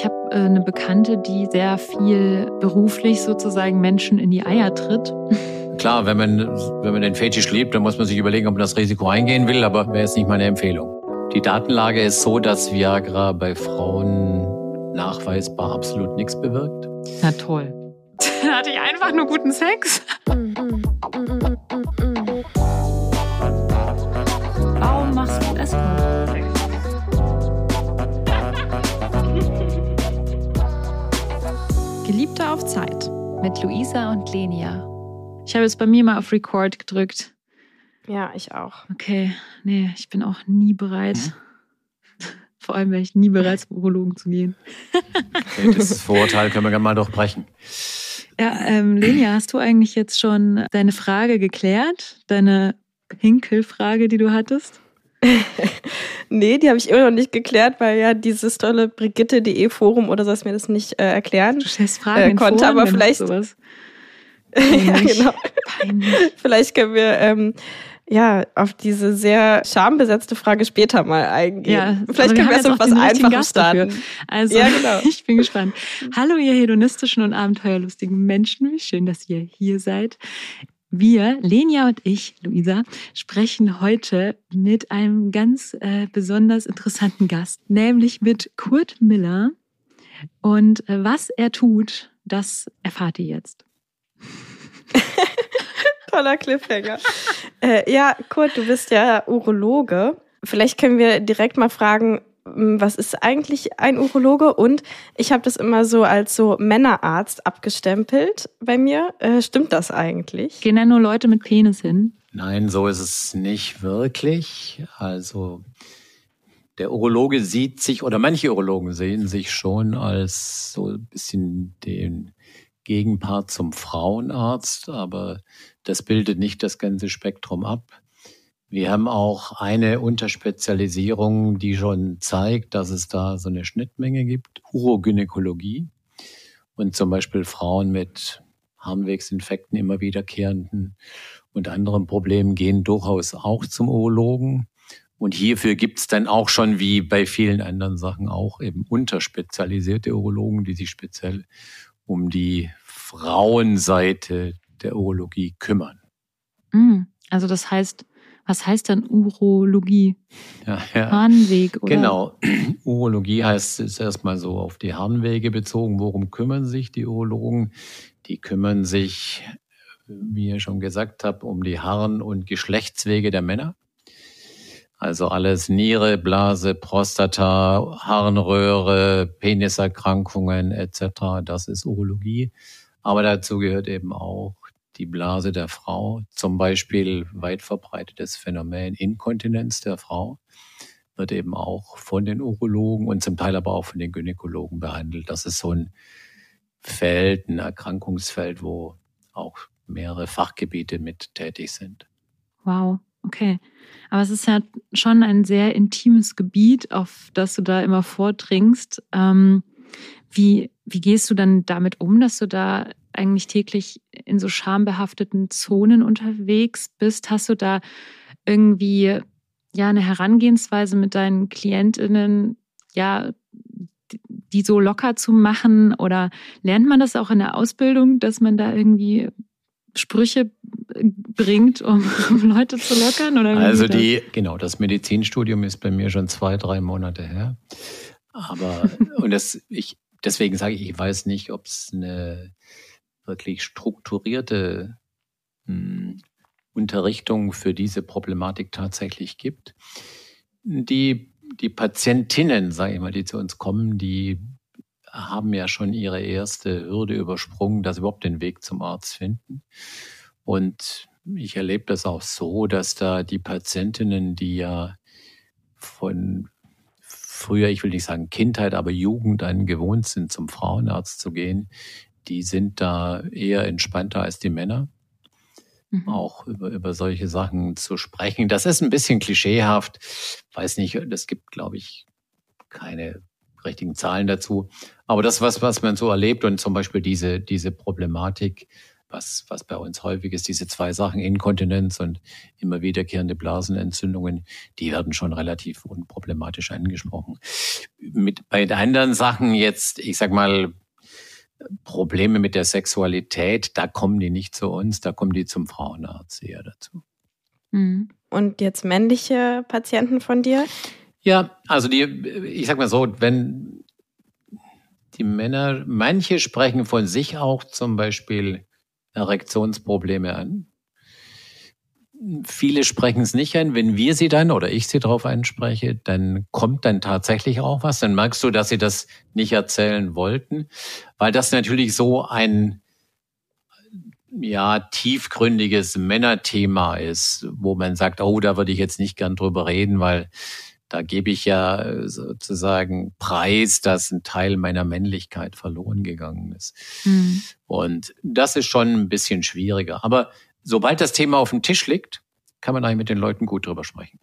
Ich habe äh, eine Bekannte, die sehr viel beruflich sozusagen Menschen in die Eier tritt. Klar, wenn man, wenn man den Fetisch liebt, dann muss man sich überlegen, ob man das Risiko eingehen will, aber wäre jetzt nicht meine Empfehlung. Die Datenlage ist so, dass Viagra bei Frauen nachweisbar absolut nichts bewirkt. Na toll. Da hatte ich einfach nur guten Sex. Geliebter auf Zeit mit Luisa und Lenia. Ich habe jetzt bei mir mal auf Record gedrückt. Ja, ich auch. Okay, nee, ich bin auch nie bereit. Hm? Vor allem wäre ich nie bereit, zum Urologen zu gehen. Okay, das Vorurteil können wir gerne mal durchbrechen. Ja, ähm, Lenia, hast du eigentlich jetzt schon deine Frage geklärt? Deine Pinkelfrage, die du hattest? nee, die habe ich immer noch nicht geklärt, weil ja dieses tolle Brigitte.de Forum oder so mir das nicht äh, erklären du Fragen äh, konnte, Foren, aber vielleicht sowas. ja, genau. Peinlich. Vielleicht können wir ähm, ja auf diese sehr schambesetzte Frage später mal eingehen. Ja, Vielleicht können wir erst auf was Einfaches starten. Dafür. Also, ja, genau. ich bin gespannt. Hallo, ihr hedonistischen und abenteuerlustigen Menschen. Wie schön, dass ihr hier seid. Wir, Lenia und ich, Luisa, sprechen heute mit einem ganz äh, besonders interessanten Gast, nämlich mit Kurt Miller. Und äh, was er tut, das erfahrt ihr jetzt. Toller Cliffhanger. äh, ja, Kurt, du bist ja Urologe. Vielleicht können wir direkt mal fragen, was ist eigentlich ein Urologe? Und ich habe das immer so als so Männerarzt abgestempelt bei mir. Äh, stimmt das eigentlich? Gehen da nur Leute mit Penis hin? Nein, so ist es nicht wirklich. Also der Urologe sieht sich, oder manche Urologen sehen sich schon als so ein bisschen den Gegenpart zum Frauenarzt, aber das bildet nicht das ganze Spektrum ab. Wir haben auch eine Unterspezialisierung, die schon zeigt, dass es da so eine Schnittmenge gibt. Urogynäkologie und zum Beispiel Frauen mit Harnwegsinfekten immer wiederkehrenden und anderen Problemen gehen durchaus auch zum Urologen. Und hierfür gibt es dann auch schon, wie bei vielen anderen Sachen auch, eben unterspezialisierte Urologen, die sich speziell um die Frauenseite der Urologie kümmern. Mm, also das heißt, was heißt dann Urologie? Ja, ja. Harnweg, oder? Genau. Urologie heißt, ist erstmal so auf die Harnwege bezogen. Worum kümmern sich die Urologen? Die kümmern sich, wie ich schon gesagt habe, um die Harn- und Geschlechtswege der Männer. Also alles Niere, Blase, Prostata, Harnröhre, Peniserkrankungen etc. Das ist Urologie. Aber dazu gehört eben auch die Blase der Frau, zum Beispiel weit verbreitetes Phänomen Inkontinenz der Frau, wird eben auch von den Urologen und zum Teil aber auch von den Gynäkologen behandelt. Das ist so ein Feld, ein Erkrankungsfeld, wo auch mehrere Fachgebiete mit tätig sind. Wow, okay. Aber es ist ja schon ein sehr intimes Gebiet, auf das du da immer vordringst. Ähm, wie, wie gehst du dann damit um, dass du da eigentlich täglich in so schambehafteten Zonen unterwegs bist? Hast du da irgendwie ja eine Herangehensweise mit deinen Klientinnen, ja, die so locker zu machen? Oder lernt man das auch in der Ausbildung, dass man da irgendwie Sprüche bringt, um, um Leute zu lockern? Oder also die, genau, das Medizinstudium ist bei mir schon zwei, drei Monate her. Aber, und das, ich, deswegen sage ich, ich weiß nicht, ob es eine wirklich strukturierte mh, hm, Unterrichtung für diese Problematik tatsächlich gibt. Die, die Patientinnen, sage ich mal, die zu uns kommen, die haben ja schon ihre erste Hürde übersprungen, dass sie überhaupt den Weg zum Arzt finden. Und ich erlebe das auch so, dass da die Patientinnen, die ja von früher, ich will nicht sagen Kindheit, aber Jugend an gewohnt sind, zum Frauenarzt zu gehen, die sind da eher entspannter als die Männer. Mhm. Auch über, über solche Sachen zu sprechen. Das ist ein bisschen klischeehaft. Weiß nicht, es gibt, glaube ich, keine richtigen Zahlen dazu. Aber das, was, was man so erlebt und zum Beispiel diese, diese Problematik was, was bei uns häufig ist, diese zwei Sachen, Inkontinenz und immer wiederkehrende Blasenentzündungen, die werden schon relativ unproblematisch angesprochen. Mit, bei den anderen Sachen jetzt, ich sag mal, Probleme mit der Sexualität, da kommen die nicht zu uns, da kommen die zum Frauenarzt eher dazu. Mhm. Und jetzt männliche Patienten von dir? Ja, also die, ich sag mal so, wenn die Männer, manche sprechen von sich auch zum Beispiel Erektionsprobleme an. Viele sprechen es nicht an. Wenn wir sie dann oder ich sie darauf anspreche, dann kommt dann tatsächlich auch was. Dann merkst du, dass sie das nicht erzählen wollten, weil das natürlich so ein ja tiefgründiges Männerthema ist, wo man sagt, oh, da würde ich jetzt nicht gern drüber reden, weil da gebe ich ja sozusagen Preis, dass ein Teil meiner Männlichkeit verloren gegangen ist. Mhm. Und das ist schon ein bisschen schwieriger. Aber sobald das Thema auf dem Tisch liegt, kann man eigentlich mit den Leuten gut drüber sprechen.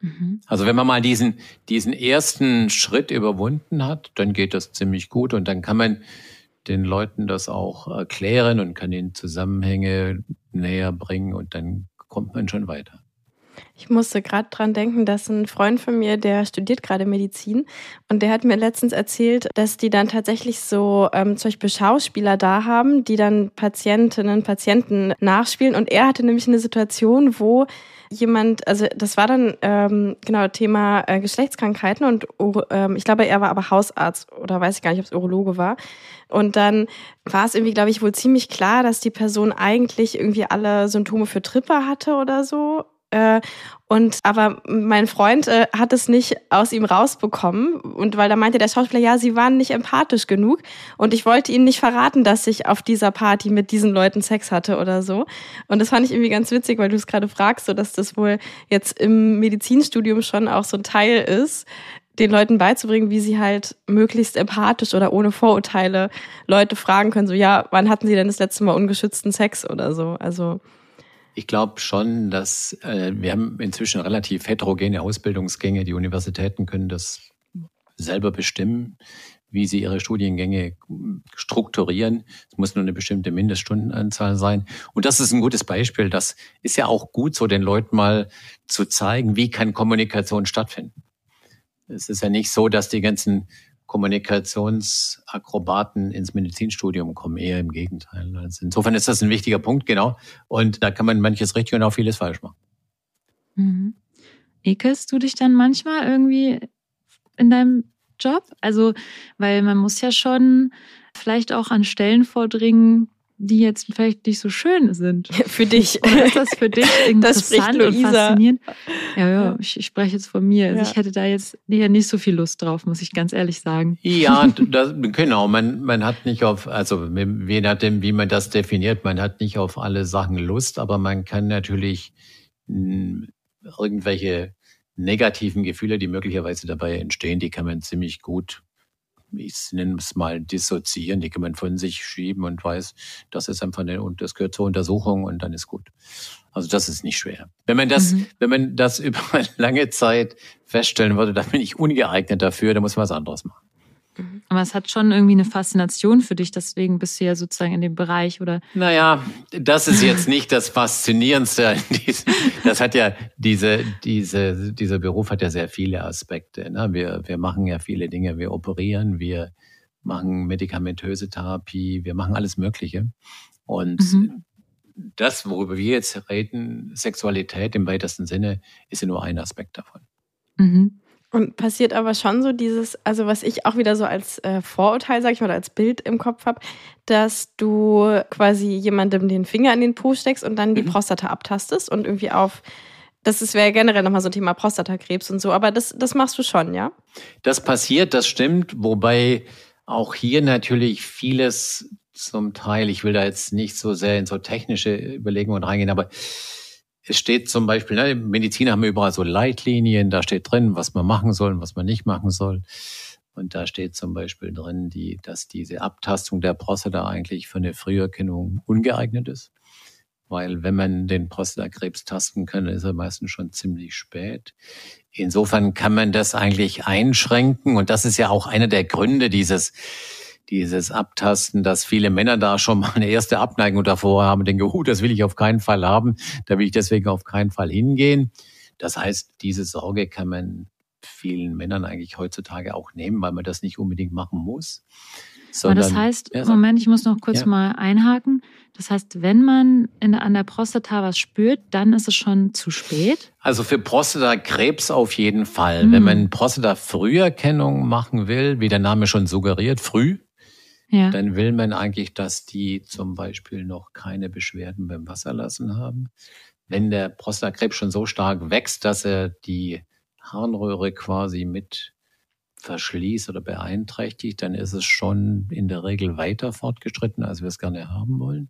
Mhm. Also wenn man mal diesen, diesen ersten Schritt überwunden hat, dann geht das ziemlich gut und dann kann man den Leuten das auch erklären und kann ihnen Zusammenhänge näher bringen und dann kommt man schon weiter. Ich musste gerade dran denken, dass ein Freund von mir, der studiert gerade Medizin und der hat mir letztens erzählt, dass die dann tatsächlich so ähm, zum Beispiel Schauspieler da haben, die dann Patientinnen, Patienten nachspielen und er hatte nämlich eine Situation, wo jemand, also das war dann ähm, genau Thema äh, Geschlechtskrankheiten und ähm, ich glaube, er war aber Hausarzt oder weiß ich gar nicht, ob es Urologe war. Und dann war es irgendwie, glaube ich, wohl ziemlich klar, dass die Person eigentlich irgendwie alle Symptome für Tripper hatte oder so äh, und aber mein Freund äh, hat es nicht aus ihm rausbekommen und weil da meinte der Schauspieler, ja, sie waren nicht empathisch genug und ich wollte ihnen nicht verraten, dass ich auf dieser Party mit diesen Leuten Sex hatte oder so. Und das fand ich irgendwie ganz witzig, weil du es gerade fragst, so dass das wohl jetzt im Medizinstudium schon auch so ein Teil ist, den Leuten beizubringen, wie sie halt möglichst empathisch oder ohne Vorurteile Leute fragen können, so ja, wann hatten sie denn das letzte Mal ungeschützten Sex oder so. Also ich glaube schon, dass äh, wir haben inzwischen relativ heterogene Ausbildungsgänge. Die Universitäten können das selber bestimmen, wie sie ihre Studiengänge strukturieren. Es muss nur eine bestimmte Mindeststundenanzahl sein. Und das ist ein gutes Beispiel. Das ist ja auch gut, so den Leuten mal zu zeigen, wie kann Kommunikation stattfinden. Es ist ja nicht so, dass die ganzen Kommunikationsakrobaten ins Medizinstudium kommen, eher im Gegenteil. Also insofern ist das ein wichtiger Punkt, genau. Und da kann man manches richtig und auch vieles falsch machen. Mhm. Ekelst du dich dann manchmal irgendwie in deinem Job? Also, weil man muss ja schon vielleicht auch an Stellen vordringen, die jetzt vielleicht nicht so schön sind. Für dich. Oder ist das für dich interessant und faszinierend? Ja, ja, ich, ich, spreche jetzt von mir. Also ja. ich hätte da jetzt eher nicht so viel Lust drauf, muss ich ganz ehrlich sagen. Ja, das, genau. Man, man hat nicht auf, also je nachdem, wie man das definiert, man hat nicht auf alle Sachen Lust, aber man kann natürlich mh, irgendwelche negativen Gefühle, die möglicherweise dabei entstehen, die kann man ziemlich gut ich nenne es mal dissoziieren, die kann man von sich schieben und weiß, das ist einfach eine, und das gehört zur Untersuchung und dann ist gut. Also das ist nicht schwer. Wenn man das, mhm. wenn man das über eine lange Zeit feststellen würde, dann bin ich ungeeignet dafür, dann muss man was anderes machen. Mhm. Aber es hat schon irgendwie eine Faszination für dich, deswegen bist du ja sozusagen in dem Bereich, oder? Naja, das ist jetzt nicht das Faszinierendste. Das hat ja, diese, diese, dieser Beruf hat ja sehr viele Aspekte. Ne? Wir, wir machen ja viele Dinge. Wir operieren, wir machen medikamentöse Therapie, wir machen alles Mögliche. Und mhm. das, worüber wir jetzt reden, Sexualität im weitesten Sinne, ist ja nur ein Aspekt davon. Mhm. Und passiert aber schon so dieses, also was ich auch wieder so als äh, Vorurteil, sag ich oder als Bild im Kopf habe, dass du quasi jemandem den Finger in den Po steckst und dann die mhm. Prostata abtastest und irgendwie auf, das ist wäre generell nochmal so ein Thema Prostatakrebs und so, aber das, das machst du schon, ja? Das passiert, das stimmt, wobei auch hier natürlich vieles zum Teil, ich will da jetzt nicht so sehr in so technische Überlegungen reingehen, aber es steht zum Beispiel, ne, Mediziner haben überall so Leitlinien, da steht drin, was man machen soll und was man nicht machen soll. Und da steht zum Beispiel drin, die, dass diese Abtastung der Prostata eigentlich für eine Früherkennung ungeeignet ist. Weil wenn man den Prostatakrebs tasten kann, ist er meistens schon ziemlich spät. Insofern kann man das eigentlich einschränken. Und das ist ja auch einer der Gründe dieses, dieses Abtasten, dass viele Männer da schon mal eine erste Abneigung davor haben, denke, uh, das will ich auf keinen Fall haben, da will ich deswegen auf keinen Fall hingehen. Das heißt, diese Sorge kann man vielen Männern eigentlich heutzutage auch nehmen, weil man das nicht unbedingt machen muss. Sondern, Aber das heißt, ja, Moment, ich muss noch kurz ja. mal einhaken. Das heißt, wenn man in, an der Prostata was spürt, dann ist es schon zu spät? Also für Prostatakrebs auf jeden Fall. Mhm. Wenn man Prostata-Früherkennung machen will, wie der Name schon suggeriert, früh, ja. dann will man eigentlich, dass die zum Beispiel noch keine Beschwerden beim Wasserlassen haben. Wenn der Prostatakrebs schon so stark wächst, dass er die Harnröhre quasi mit verschließt oder beeinträchtigt, dann ist es schon in der Regel weiter fortgeschritten, als wir es gerne haben wollen.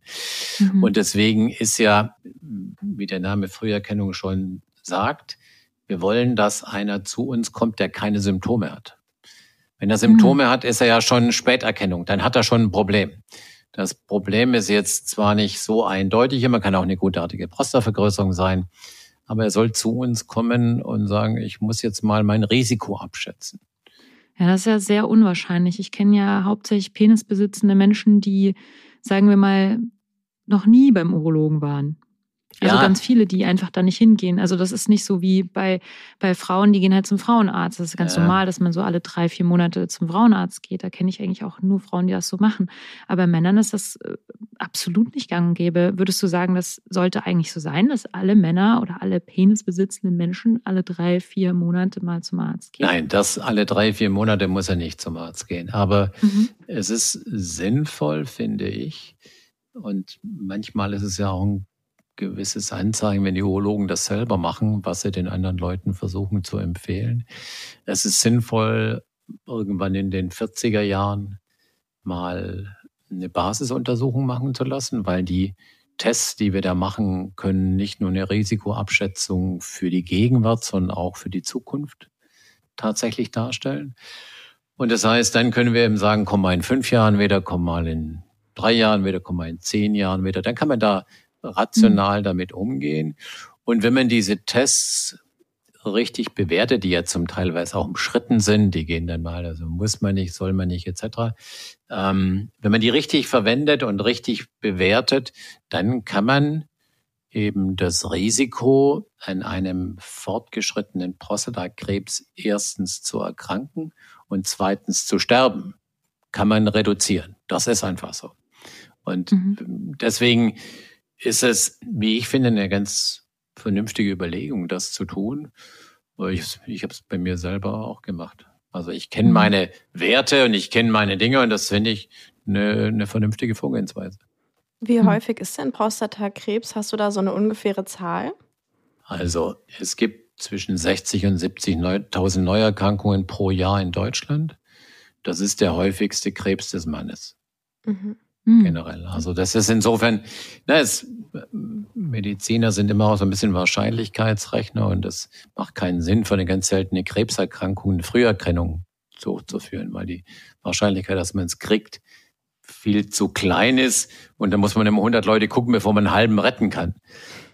Mhm. Und deswegen ist ja, wie der Name Früherkennung schon sagt, wir wollen, dass einer zu uns kommt, der keine Symptome hat. Wenn er Symptome mhm. hat, ist er ja schon Späterkennung, dann hat er schon ein Problem. Das Problem ist jetzt zwar nicht so eindeutig, man kann auch eine gutartige Prostavergrößerung sein, aber er soll zu uns kommen und sagen, ich muss jetzt mal mein Risiko abschätzen. Ja, das ist ja sehr unwahrscheinlich. Ich kenne ja hauptsächlich penisbesitzende Menschen, die, sagen wir mal, noch nie beim Urologen waren. Also ja. ganz viele, die einfach da nicht hingehen. Also das ist nicht so wie bei, bei Frauen, die gehen halt zum Frauenarzt. Das ist ganz ja. normal, dass man so alle drei, vier Monate zum Frauenarzt geht. Da kenne ich eigentlich auch nur Frauen, die das so machen. Aber Männern ist das äh, absolut nicht gang und gäbe. Würdest du sagen, das sollte eigentlich so sein, dass alle Männer oder alle penisbesitzenden Menschen alle drei, vier Monate mal zum Arzt gehen? Nein, das alle drei, vier Monate muss er nicht zum Arzt gehen. Aber mhm. es ist sinnvoll, finde ich. Und manchmal ist es ja auch ein gewisses Anzeigen, wenn die Urologen das selber machen, was sie den anderen Leuten versuchen zu empfehlen. Es ist sinnvoll, irgendwann in den 40er Jahren mal eine Basisuntersuchung machen zu lassen, weil die Tests, die wir da machen, können nicht nur eine Risikoabschätzung für die Gegenwart, sondern auch für die Zukunft tatsächlich darstellen. Und das heißt, dann können wir eben sagen, komm mal in fünf Jahren wieder, komm mal in drei Jahren wieder, komm mal in zehn Jahren wieder. Dann kann man da rational mhm. damit umgehen. Und wenn man diese Tests richtig bewertet, die ja zum Teilweise auch umschritten sind, die gehen dann mal, also muss man nicht, soll man nicht, etc. Ähm, wenn man die richtig verwendet und richtig bewertet, dann kann man eben das Risiko an einem fortgeschrittenen Prostatakrebs erstens zu erkranken und zweitens zu sterben, kann man reduzieren. Das ist einfach so. Und mhm. deswegen ist es, wie ich finde, eine ganz vernünftige Überlegung, das zu tun. Ich, ich habe es bei mir selber auch gemacht. Also ich kenne mhm. meine Werte und ich kenne meine Dinge und das finde ich eine, eine vernünftige Vorgehensweise. Wie mhm. häufig ist denn Prostatakrebs? Hast du da so eine ungefähre Zahl? Also es gibt zwischen 60 und 70.000 Neuerkrankungen pro Jahr in Deutschland. Das ist der häufigste Krebs des Mannes. Mhm. Hm. generell. Also das ist insofern, na, es, Mediziner sind immer auch so ein bisschen Wahrscheinlichkeitsrechner und das macht keinen Sinn für eine ganz seltene Krebserkrankung eine Früherkennung durchzuführen, weil die Wahrscheinlichkeit, dass man es kriegt, viel zu klein ist und da muss man immer 100 Leute gucken, bevor man einen halben retten kann.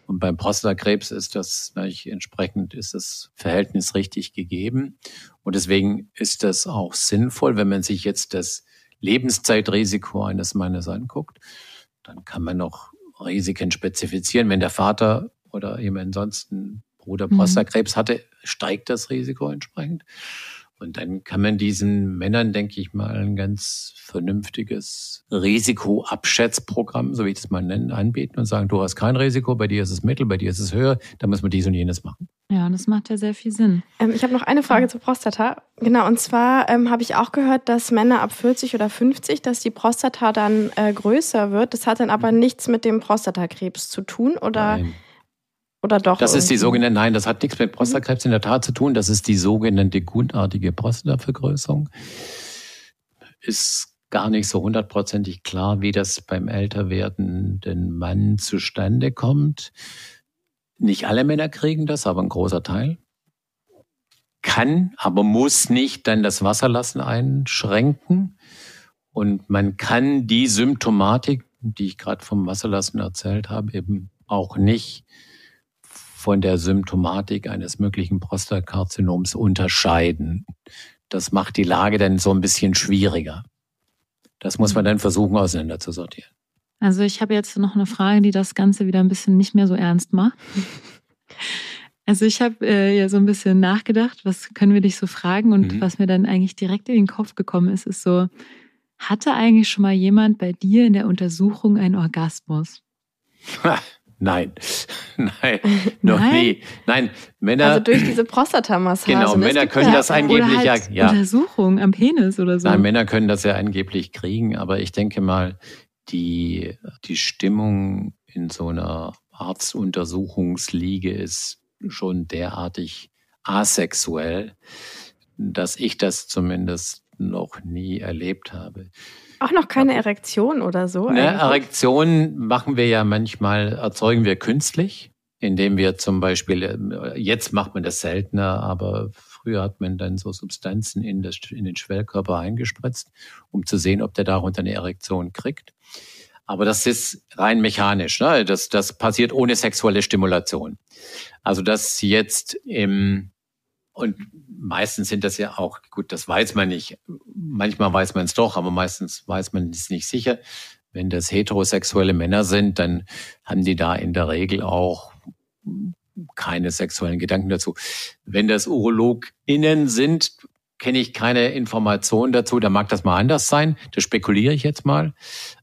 Und beim Prostatakrebs ist das entsprechend ist das Verhältnis richtig gegeben und deswegen ist das auch sinnvoll, wenn man sich jetzt das Lebenszeitrisiko eines Mannes anguckt, dann kann man noch Risiken spezifizieren. Wenn der Vater oder eben ansonsten Bruder mhm. Prostatakrebs hatte, steigt das Risiko entsprechend. Und dann kann man diesen Männern, denke ich mal, ein ganz vernünftiges Risikoabschätzprogramm, so wie ich das mal nennen, anbieten und sagen, du hast kein Risiko, bei dir ist es mittel, bei dir ist es höher, da muss man dies und jenes machen. Ja, das macht ja sehr viel Sinn. Ähm, ich habe noch eine Frage ja. zur Prostata. Genau, und zwar ähm, habe ich auch gehört, dass Männer ab 40 oder 50, dass die Prostata dann äh, größer wird. Das hat dann aber mhm. nichts mit dem Prostatakrebs zu tun, oder? Nein. Oder doch? Das irgendwie? ist die sogenannte, nein, das hat nichts mit Prostatakrebs in der Tat zu tun. Das ist die sogenannte gutartige Prostatavergrößerung. Ist gar nicht so hundertprozentig klar, wie das beim älter werdenden Mann zustande kommt. Nicht alle Männer kriegen das, aber ein großer Teil. Kann, aber muss nicht dann das Wasserlassen einschränken. Und man kann die Symptomatik, die ich gerade vom Wasserlassen erzählt habe, eben auch nicht von der Symptomatik eines möglichen Prostatakarzinoms unterscheiden. Das macht die Lage dann so ein bisschen schwieriger. Das muss man dann versuchen auseinanderzusortieren. Also ich habe jetzt noch eine Frage, die das Ganze wieder ein bisschen nicht mehr so ernst macht. Also ich habe äh, ja so ein bisschen nachgedacht, was können wir dich so fragen und mhm. was mir dann eigentlich direkt in den Kopf gekommen ist, ist so, hatte eigentlich schon mal jemand bei dir in der Untersuchung einen Orgasmus? Nein, nein, noch Nein? nie. Nein, Männer. Also durch diese Prostata-Massage. Genau, ne? Männer können das angeblich halt ja, ja. Untersuchung am Penis oder so. Nein, Männer können das ja angeblich kriegen, aber ich denke mal, die, die Stimmung in so einer Arztuntersuchungsliege ist schon derartig asexuell, dass ich das zumindest noch nie erlebt habe. Auch noch keine Erektion oder so? Eine Erektion machen wir ja manchmal, erzeugen wir künstlich, indem wir zum Beispiel, äh, jetzt macht man das seltener, aber früher hat man dann so Substanzen in, das, in den Schwellkörper eingespritzt, um zu sehen, ob der darunter eine Erektion kriegt. Aber das ist rein mechanisch. Ne? Das, das passiert ohne sexuelle Stimulation. Also das jetzt im und meistens sind das ja auch, gut, das weiß man nicht. Manchmal weiß man es doch, aber meistens weiß man es nicht sicher. Wenn das heterosexuelle Männer sind, dann haben die da in der Regel auch keine sexuellen Gedanken dazu. Wenn das UrologInnen sind, kenne ich keine Informationen dazu. Da mag das mal anders sein. Das spekuliere ich jetzt mal.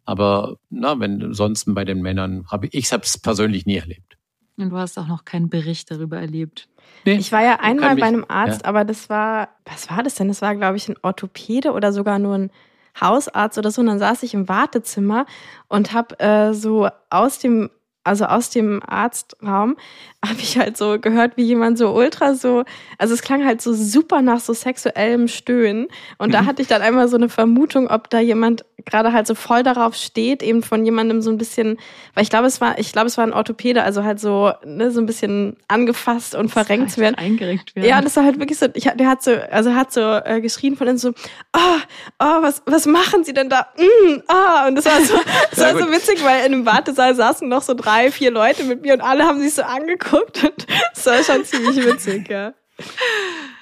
Aber na, wenn ansonsten bei den Männern habe ich, es persönlich nie erlebt. Und du hast auch noch keinen Bericht darüber erlebt. Nee, ich war ja einmal bei einem Arzt, ja. aber das war, was war das denn? Das war, glaube ich, ein Orthopäde oder sogar nur ein Hausarzt oder so. Und dann saß ich im Wartezimmer und habe äh, so aus dem also aus dem Arztraum, habe ich halt so gehört, wie jemand so ultra so, also es klang halt so super nach so sexuellem Stöhnen. Und da mhm. hatte ich dann einmal so eine Vermutung, ob da jemand gerade halt so voll darauf steht, eben von jemandem so ein bisschen, weil ich glaube, es war, ich glaube, es war ein Orthopäde, also halt so, ne, so ein bisschen angefasst und verrenkt zu werden. Eingerenkt werden. Ja, das war halt wirklich so, ich, der hat so, also hat so äh, geschrien von innen so, oh, oh, was, was machen Sie denn da? Mm, oh. Und das war so, das war so witzig, weil in dem Wartesaal saßen noch so drei, vier Leute mit mir und alle haben sich so angeguckt und das war schon ziemlich witzig, ja.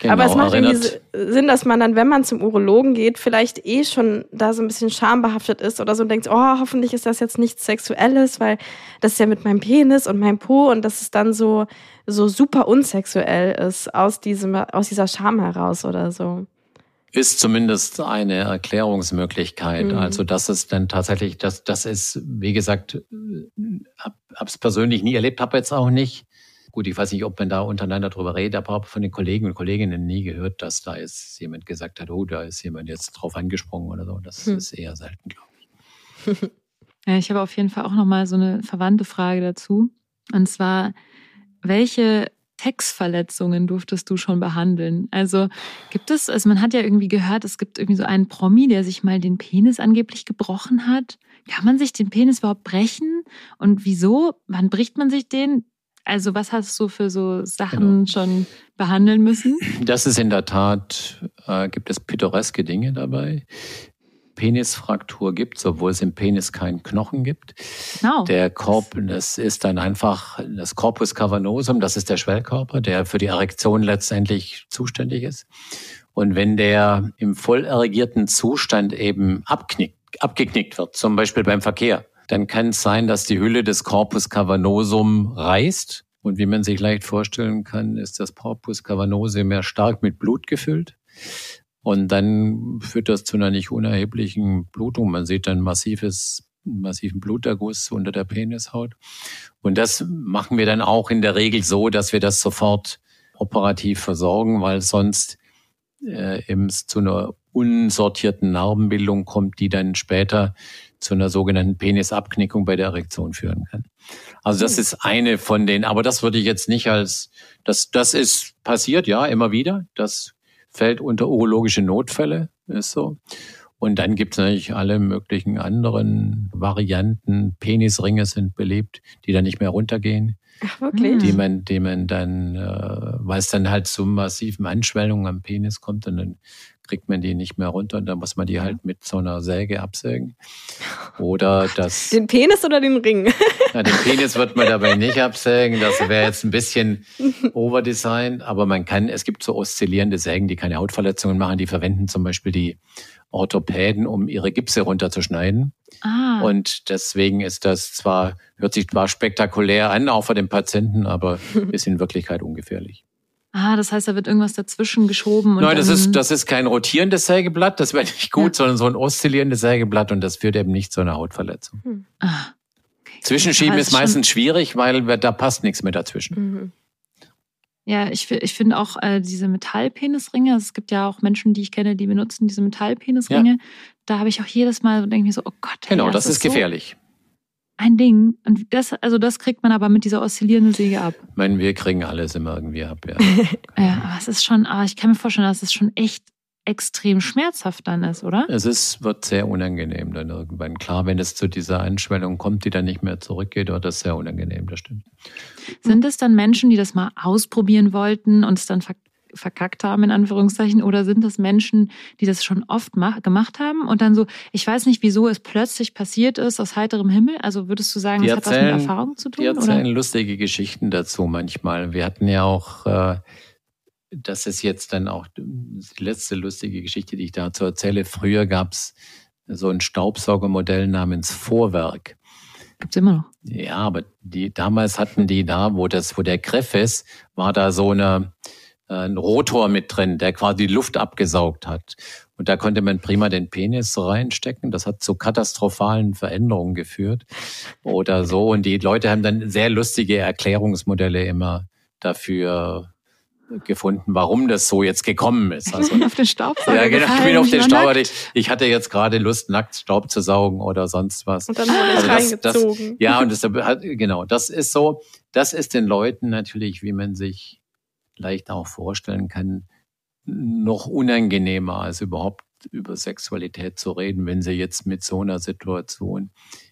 Genau, Aber es macht erinnert. irgendwie Sinn, dass man dann, wenn man zum Urologen geht, vielleicht eh schon da so ein bisschen schambehaftet ist oder so und denkt, oh, hoffentlich ist das jetzt nichts Sexuelles, weil das ist ja mit meinem Penis und meinem Po und dass es dann so, so super unsexuell ist aus diesem, aus dieser Scham heraus oder so. Ist zumindest eine Erklärungsmöglichkeit. Mhm. Also, das ist dann tatsächlich, das, das ist, wie gesagt, hab, hab's persönlich nie erlebt, habe jetzt auch nicht Gut, ich weiß nicht, ob man da untereinander drüber redet, aber habe von den Kollegen und Kolleginnen nie gehört, dass da jetzt jemand gesagt hat, oh, da ist jemand jetzt drauf angesprungen oder so. Das hm. ist eher selten, glaube ich. Ja, ich habe auf jeden Fall auch nochmal so eine verwandte Frage dazu. Und zwar, welche Textverletzungen durftest du schon behandeln? Also gibt es, also man hat ja irgendwie gehört, es gibt irgendwie so einen Promi, der sich mal den Penis angeblich gebrochen hat. Kann man sich den Penis überhaupt brechen? Und wieso? Wann bricht man sich den? Also was hast du für so Sachen genau. schon behandeln müssen? Das ist in der Tat, äh, gibt es pittoreske Dinge dabei. Penisfraktur gibt, obwohl es im Penis keinen Knochen gibt. Genau. Der Korb, das ist dann einfach das Corpus cavernosum, das ist der Schwellkörper, der für die Erektion letztendlich zuständig ist. Und wenn der im voll erregierten Zustand eben abknickt, abgeknickt wird, zum Beispiel beim Verkehr, dann kann es sein, dass die Hülle des Corpus cavernosum reißt. Und wie man sich leicht vorstellen kann, ist das Corpus cavernosum mehr stark mit Blut gefüllt. Und dann führt das zu einer nicht unerheblichen Blutung. Man sieht dann massives, massiven Bluterguss unter der Penishaut. Und das machen wir dann auch in der Regel so, dass wir das sofort operativ versorgen, weil sonst äh, eben zu einer unsortierten Narbenbildung kommt, die dann später zu einer sogenannten Penisabknickung bei der Erektion führen kann. Also das hm. ist eine von den, aber das würde ich jetzt nicht als, das, das ist passiert, ja, immer wieder. Das fällt unter urologische Notfälle, ist so. Und dann gibt es natürlich alle möglichen anderen Varianten. Penisringe sind beliebt, die dann nicht mehr runtergehen. Ach, wirklich? Die man, die man dann, äh, weil es dann halt zu massiven Anschwellungen am Penis kommt und dann kriegt man die nicht mehr runter und dann muss man die halt mit so einer Säge absägen. Oder das. Den Penis oder den Ring? Ja, den Penis wird man dabei nicht absägen. Das wäre jetzt ein bisschen overdesign. Aber man kann, es gibt so oszillierende Sägen, die keine Hautverletzungen machen. Die verwenden zum Beispiel die Orthopäden, um ihre Gipse runterzuschneiden. Ah. Und deswegen ist das zwar, hört sich zwar spektakulär an, auch für den Patienten, aber ist in Wirklichkeit ungefährlich. Ah, das heißt, da wird irgendwas dazwischen geschoben. Nein, das ist, das ist kein rotierendes Sägeblatt, das wäre nicht gut, ja. sondern so ein oszillierendes Sägeblatt und das führt eben nicht zu einer Hautverletzung. Hm. Ah, okay. Zwischenschieben ist meistens schwierig, weil da passt nichts mehr dazwischen. Mhm. Ja, ich, ich finde auch äh, diese Metallpenisringe, also es gibt ja auch Menschen, die ich kenne, die benutzen diese Metallpenisringe. Ja. Da habe ich auch jedes Mal und denke mir so, oh Gott. Hey, genau, das, das ist so gefährlich. Ein Ding. Und das, also das kriegt man aber mit dieser oszillierenden Säge ab. Ich meine, wir kriegen alles immer irgendwie ab, ja. ja, aber es ist schon, aber ich kann mir vorstellen, dass es schon echt extrem schmerzhaft dann ist, oder? Es ist, wird sehr unangenehm dann irgendwann. Klar, wenn es zu dieser Einschwellung kommt, die dann nicht mehr zurückgeht, wird das sehr unangenehm, das stimmt. Sind es dann Menschen, die das mal ausprobieren wollten und es dann verkackt haben, in Anführungszeichen, oder sind das Menschen, die das schon oft gemacht haben und dann so, ich weiß nicht, wieso es plötzlich passiert ist, aus heiterem Himmel? Also würdest du sagen, es hat was mit Erfahrung zu tun? Die erzählen oder? lustige Geschichten dazu manchmal. Wir hatten ja auch äh, das ist jetzt dann auch die letzte lustige Geschichte, die ich dazu erzähle. Früher gab es so ein Staubsaugermodell namens Vorwerk. Gibt's immer noch. Ja, aber die damals hatten die da, wo das, wo der Griff ist, war da so eine äh, ein Rotor mit drin, der quasi die Luft abgesaugt hat. Und da konnte man prima den Penis reinstecken. Das hat zu katastrophalen Veränderungen geführt oder so. Und die Leute haben dann sehr lustige Erklärungsmodelle immer dafür gefunden, warum das so jetzt gekommen ist. Also, auf den Staubsauger Ja, genau, ich bin auf den Staubsauger. Ich, ich hatte jetzt gerade Lust, nackt Staub zu saugen oder sonst was. Und dann wurde also das, das, Ja, und das genau, das ist so, das ist den Leuten natürlich, wie man sich leicht auch vorstellen kann, noch unangenehmer als überhaupt über Sexualität zu reden, wenn sie jetzt mit so einer Situation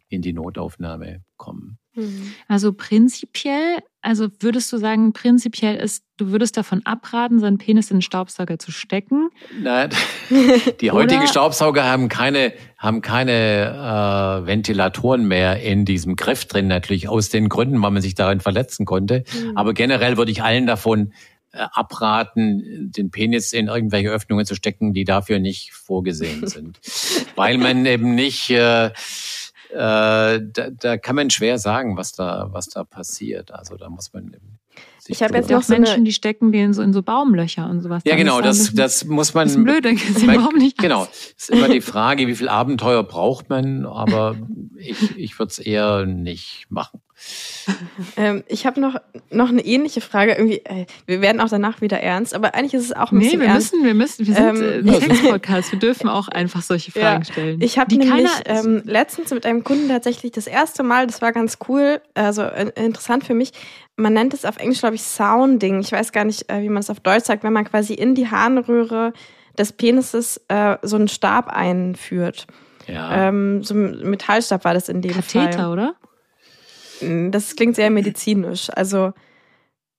in die Notaufnahme kommen. Mhm. Also prinzipiell, also würdest du sagen, prinzipiell ist, du würdest davon abraten, seinen Penis in den Staubsauger zu stecken? Nein, die heutigen Staubsauger haben keine, haben keine äh, Ventilatoren mehr in diesem Griff drin, natürlich aus den Gründen, weil man sich darin verletzen konnte. Mhm. Aber generell würde ich allen davon abraten, den Penis in irgendwelche Öffnungen zu stecken, die dafür nicht vorgesehen sind. weil man eben nicht äh, äh, da, da kann man schwer sagen, was da, was da passiert. Also da muss man ich habe jetzt noch so Menschen, die stecken die in so, in so Baumlöcher und sowas. Ja, genau, das, das muss man. Das ist blöd, sie überhaupt nicht. Genau, ist immer die Frage, wie viel Abenteuer braucht man, aber ich, ich würde es eher nicht machen. Ähm, ich habe noch, noch eine ähnliche Frage. Irgendwie, äh, wir werden auch danach wieder ernst, aber eigentlich ist es auch ein bisschen nee, wir ernst. müssen, wir müssen, wir sind ähm, ein Sex-Podcast, wir dürfen auch einfach solche Fragen ja, stellen. Ich habe nämlich ähm, letztens mit einem Kunden tatsächlich das erste Mal, das war ganz cool, also äh, interessant für mich, man nennt es auf Englisch, glaube ich, Sounding. Ich weiß gar nicht, äh, wie man es auf Deutsch sagt, wenn man quasi in die Harnröhre des Penises äh, so einen Stab einführt. Ja. Ähm, so ein Metallstab war das in dem Katheter, Fall. Katheter, oder? Hm, das klingt sehr medizinisch. Also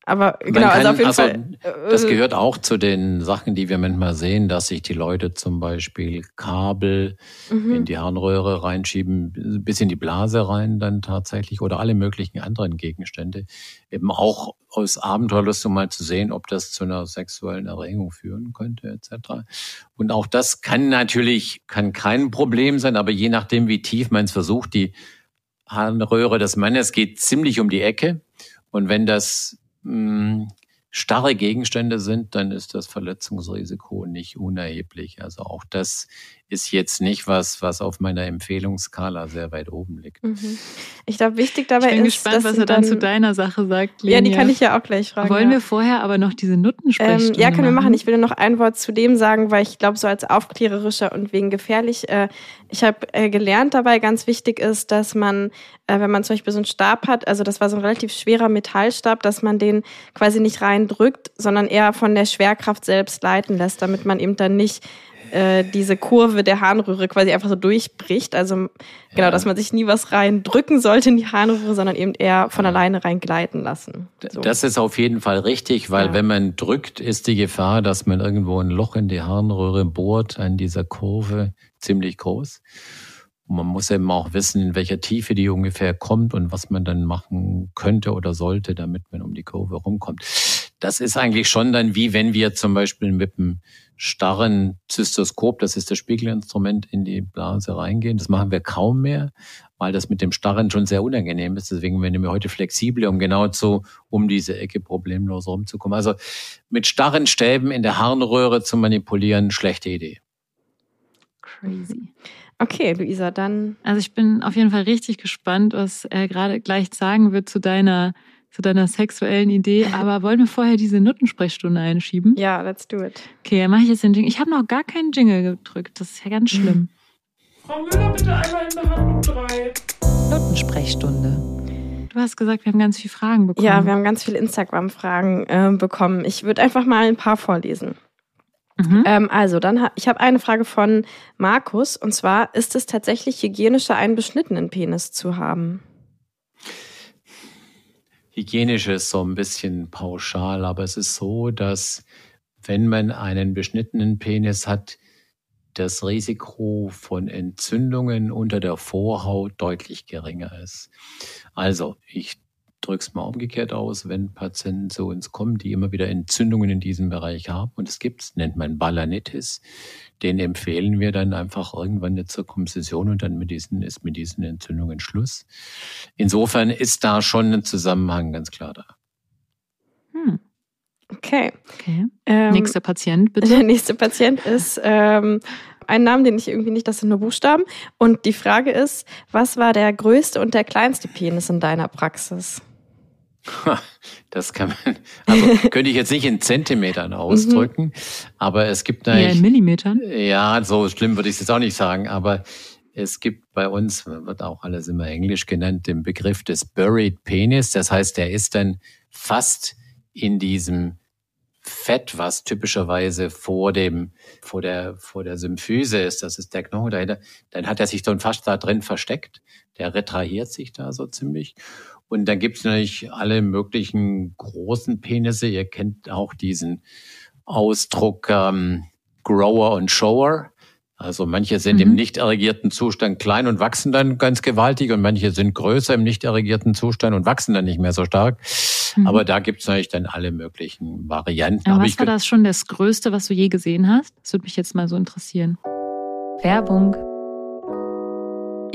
aber genau, kann, also auf jeden also, Fall. Das äh, gehört auch zu den Sachen, die wir manchmal sehen, dass sich die Leute zum Beispiel Kabel mhm. in die Harnröhre reinschieben, bis in die Blase rein dann tatsächlich oder alle möglichen anderen Gegenstände. Eben auch aus Abenteuerlust, um mal zu sehen, ob das zu einer sexuellen Erregung führen könnte, etc. Und auch das kann natürlich, kann kein Problem sein, aber je nachdem, wie tief man es versucht, die Harnröhre des Mannes geht ziemlich um die Ecke. Und wenn das mh, starre Gegenstände sind, dann ist das Verletzungsrisiko nicht unerheblich. Also auch das ist jetzt nicht was, was auf meiner Empfehlungsskala sehr weit oben liegt. Mhm. Ich glaube, wichtig dabei ist. Ich bin ist, gespannt, was er dann, zu deiner Sache sagt. Lenia. Ja, die kann ich ja auch gleich fragen. Wollen ja. wir vorher aber noch diese Nuttensprechstunde ähm, Ja, können wir machen. Ich will noch ein Wort zu dem sagen, weil ich glaube, so als aufklärerischer und wegen gefährlich, äh, ich habe äh, gelernt dabei, ganz wichtig ist, dass man, äh, wenn man zum Beispiel so einen Stab hat, also das war so ein relativ schwerer Metallstab, dass man den quasi nicht reindrückt, sondern eher von der Schwerkraft selbst leiten lässt, damit man eben dann nicht äh, diese Kurve der Harnröhre quasi einfach so durchbricht. Also genau, ja. dass man sich nie was reindrücken sollte in die Harnröhre, sondern eben eher von alleine reingleiten lassen. So. Das ist auf jeden Fall richtig, weil ja. wenn man drückt, ist die Gefahr, dass man irgendwo ein Loch in die Harnröhre bohrt an dieser Kurve ziemlich groß. Und man muss eben auch wissen, in welcher Tiefe die ungefähr kommt und was man dann machen könnte oder sollte, damit man um die Kurve rumkommt. Das ist eigentlich schon dann wie wenn wir zum Beispiel mit einem starren Zystoskop, das ist das Spiegelinstrument, in die Blase reingehen. Das machen wir kaum mehr, weil das mit dem Starren schon sehr unangenehm ist. Deswegen werden wir heute flexibler, um genau so um diese Ecke problemlos rumzukommen. Also mit starren Stäben in der Harnröhre zu manipulieren, schlechte Idee. Crazy. Okay, Luisa, dann. Also ich bin auf jeden Fall richtig gespannt, was er gerade gleich sagen wird zu deiner zu deiner sexuellen Idee. Aber wollen wir vorher diese Nuttensprechstunde einschieben? Ja, let's do it. Okay, dann mache ich jetzt den Jingle. Ich habe noch gar keinen Jingle gedrückt. Das ist ja ganz schlimm. Frau Müller, bitte einmal in Behandlung 3. Nuttensprechstunde. Du hast gesagt, wir haben ganz viele Fragen bekommen. Ja, wir haben ganz viele Instagram-Fragen äh, bekommen. Ich würde einfach mal ein paar vorlesen. Mhm. Ähm, also, dann ha ich habe eine Frage von Markus und zwar: Ist es tatsächlich hygienischer, einen beschnittenen Penis zu haben? Hygienisch ist so ein bisschen pauschal, aber es ist so, dass wenn man einen beschnittenen Penis hat, das Risiko von Entzündungen unter der Vorhaut deutlich geringer ist. Also, ich drücke es mal umgekehrt aus, wenn Patienten zu uns kommen, die immer wieder Entzündungen in diesem Bereich haben, und es gibt, nennt man Balanitis, den empfehlen wir dann einfach irgendwann eine Zirkumzision und dann mit diesen, ist mit diesen Entzündungen Schluss. Insofern ist da schon ein Zusammenhang ganz klar da. Hm. Okay. okay. Ähm, nächster Patient, bitte. Der nächste Patient ist ähm, ein Name, den ich irgendwie nicht, das sind nur Buchstaben. Und die Frage ist, was war der größte und der kleinste Penis in deiner Praxis? Das kann man, also könnte ich jetzt nicht in Zentimetern mhm. ausdrücken, aber es gibt natürlich. Ja, in Millimetern? Ja, so schlimm würde ich es jetzt auch nicht sagen, aber es gibt bei uns, wird auch alles immer Englisch genannt, den Begriff des Buried Penis. Das heißt, der ist dann fast in diesem Fett, was typischerweise vor dem, vor der, vor der Symphyse ist, das ist der Knochen dahinter, dann hat er sich dann fast da drin versteckt. Der retrahiert sich da so ziemlich. Und dann gibt es natürlich alle möglichen großen Penisse. Ihr kennt auch diesen Ausdruck ähm, Grower und Shower. Also manche sind mhm. im nicht erregierten Zustand klein und wachsen dann ganz gewaltig und manche sind größer im nicht erregierten Zustand und wachsen dann nicht mehr so stark. Mhm. Aber da gibt es natürlich dann alle möglichen Varianten. Aber was war das schon das Größte, was du je gesehen hast? Das würde mich jetzt mal so interessieren. Werbung.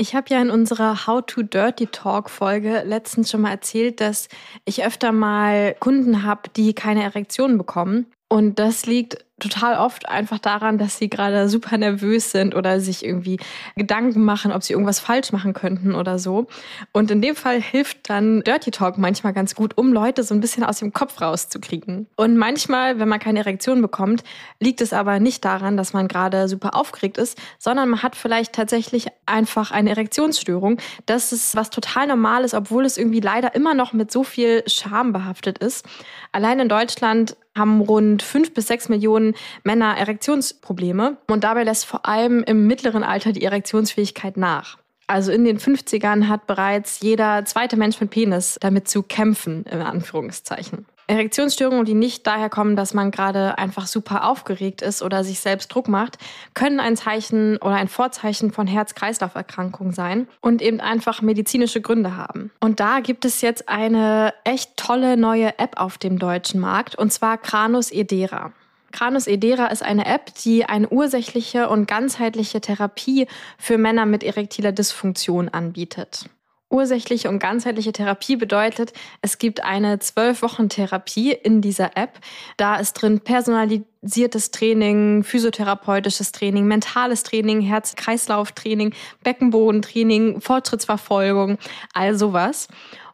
Ich habe ja in unserer How to Dirty Talk Folge letztens schon mal erzählt, dass ich öfter mal Kunden habe, die keine Erektion bekommen. Und das liegt total oft einfach daran, dass sie gerade super nervös sind oder sich irgendwie Gedanken machen, ob sie irgendwas falsch machen könnten oder so. Und in dem Fall hilft dann Dirty Talk manchmal ganz gut, um Leute so ein bisschen aus dem Kopf rauszukriegen. Und manchmal, wenn man keine Erektion bekommt, liegt es aber nicht daran, dass man gerade super aufgeregt ist, sondern man hat vielleicht tatsächlich einfach eine Erektionsstörung. Das ist was total normal ist, obwohl es irgendwie leider immer noch mit so viel Scham behaftet ist. Allein in Deutschland haben rund fünf bis sechs Millionen Männer Erektionsprobleme und dabei lässt vor allem im mittleren Alter die Erektionsfähigkeit nach. Also in den 50ern hat bereits jeder zweite Mensch mit Penis damit zu kämpfen, in Anführungszeichen. Erektionsstörungen, die nicht daher kommen, dass man gerade einfach super aufgeregt ist oder sich selbst Druck macht, können ein Zeichen oder ein Vorzeichen von Herz-Kreislauf-Erkrankung sein und eben einfach medizinische Gründe haben. Und da gibt es jetzt eine echt tolle neue App auf dem deutschen Markt und zwar Kranus Edera. Kranus Edera ist eine App, die eine ursächliche und ganzheitliche Therapie für Männer mit erektiler Dysfunktion anbietet. Ursächliche und ganzheitliche Therapie bedeutet, es gibt eine zwölf Wochen Therapie in dieser App. Da ist drin personalisiertes Training, physiotherapeutisches Training, mentales Training, Herz-Kreislauf-Training, Beckenbodentraining, Fortschrittsverfolgung, all sowas.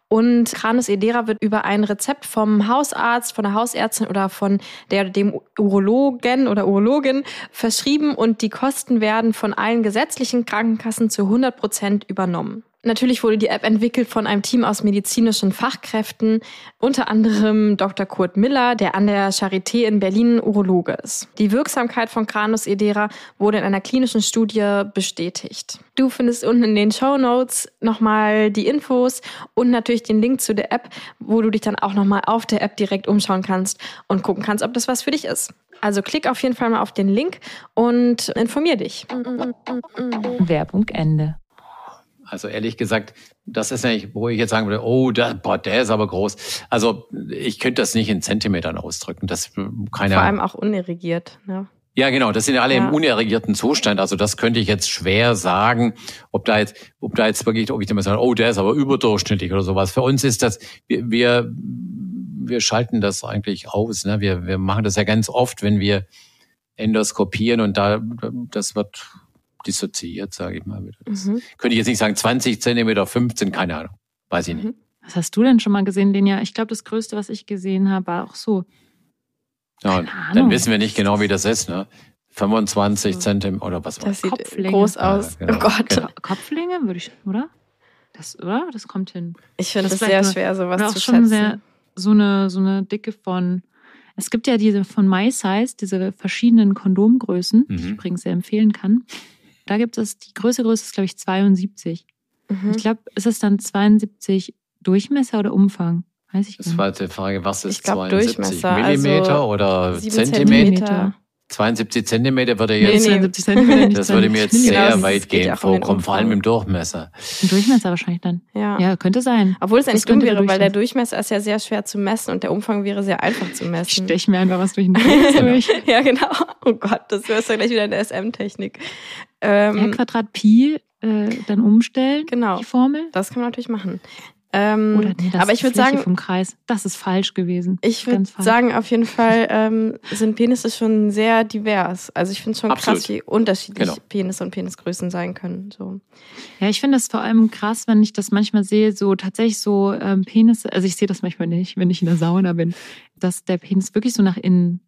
Und Cranus edera wird über ein Rezept vom Hausarzt, von der Hausärztin oder von der, dem Urologen oder Urologin verschrieben und die Kosten werden von allen gesetzlichen Krankenkassen zu 100 Prozent übernommen. Natürlich wurde die App entwickelt von einem Team aus medizinischen Fachkräften, unter anderem Dr. Kurt Miller, der an der Charité in Berlin Urologe ist. Die Wirksamkeit von Granus edera wurde in einer klinischen Studie bestätigt. Du findest unten in den Show Notes nochmal die Infos und natürlich den Link zu der App, wo du dich dann auch nochmal auf der App direkt umschauen kannst und gucken kannst, ob das was für dich ist. Also klick auf jeden Fall mal auf den Link und informier dich. Werbung Ende. Also ehrlich gesagt, das ist nicht, wo ich jetzt sagen würde, oh, der, boah, der ist aber groß. Also ich könnte das nicht in Zentimetern ausdrücken. Das keine Vor allem auch unerregiert. Ne? Ja, genau. Das sind ja alle ja. im unerregierten Zustand. Also das könnte ich jetzt schwer sagen, ob da jetzt, ob da jetzt wirklich, ob ich immer sage, oh, der ist aber überdurchschnittlich oder sowas. Für uns ist das, wir, wir, wir schalten das eigentlich aus. Ne? Wir, wir machen das ja ganz oft, wenn wir endoskopieren und da, das wird dissoziiert, sage ich mal. Das mhm. Könnte ich jetzt nicht sagen 20 Zentimeter, 15, keine Ahnung. Weiß ich nicht. Was hast du denn schon mal gesehen, Lenja? Ich glaube, das Größte, was ich gesehen habe, war auch so ja, dann wissen wir nicht genau, wie das ist, ne? 25 Zentimeter oder was war das? Sieht Kopflänge. groß aus. Ja, genau. Oh Gott. Genau. Kopflänge würde ich, oder? Das, oder? Das kommt hin. Ich finde es sehr schwer, sowas zu schätzen. Schon sehr, so eine, so eine Dicke von, es gibt ja diese von MySize, diese verschiedenen Kondomgrößen, mhm. die ich übrigens sehr empfehlen kann. Da gibt es, die größte Größe ist, glaube ich, 72. Mhm. Ich glaube, ist es dann 72 Durchmesser oder Umfang? Weiß ich das nicht. war jetzt die Frage, was ist ich glaub, 72 Millimeter also oder Zentimeter? 72 Zentimeter würde jetzt, nee, nee. Zentimeter das würde mir jetzt sehr genau, weitgehend vorkommen, vor allem im Durchmesser. Im Durchmesser wahrscheinlich dann. Ja, ja könnte sein. Obwohl es eigentlich dumm wäre, weil der Durchmesser ist ja sehr schwer zu messen und der Umfang wäre sehr einfach zu messen. Ich stech mir einfach was durch den Durchmesser durch. ja, genau. Oh Gott, das wäre ja gleich wieder eine SM-Technik. Ähm, R Quadrat Pi äh, dann umstellen, genau. die Formel. Das kann man natürlich machen. Ähm, Oder nee, das aber ich würde sagen, vom Kreis. Das ist falsch gewesen. Ich würde sagen, auf jeden Fall ähm, sind Penisse schon sehr divers. Also ich finde es schon Absolut. krass, wie unterschiedlich genau. Penisse und Penisgrößen sein können. So. Ja, ich finde es vor allem krass, wenn ich das manchmal sehe, so tatsächlich so ähm, Penisse, also ich sehe das manchmal nicht, wenn ich in der Sauna bin, dass der Penis wirklich so nach innen,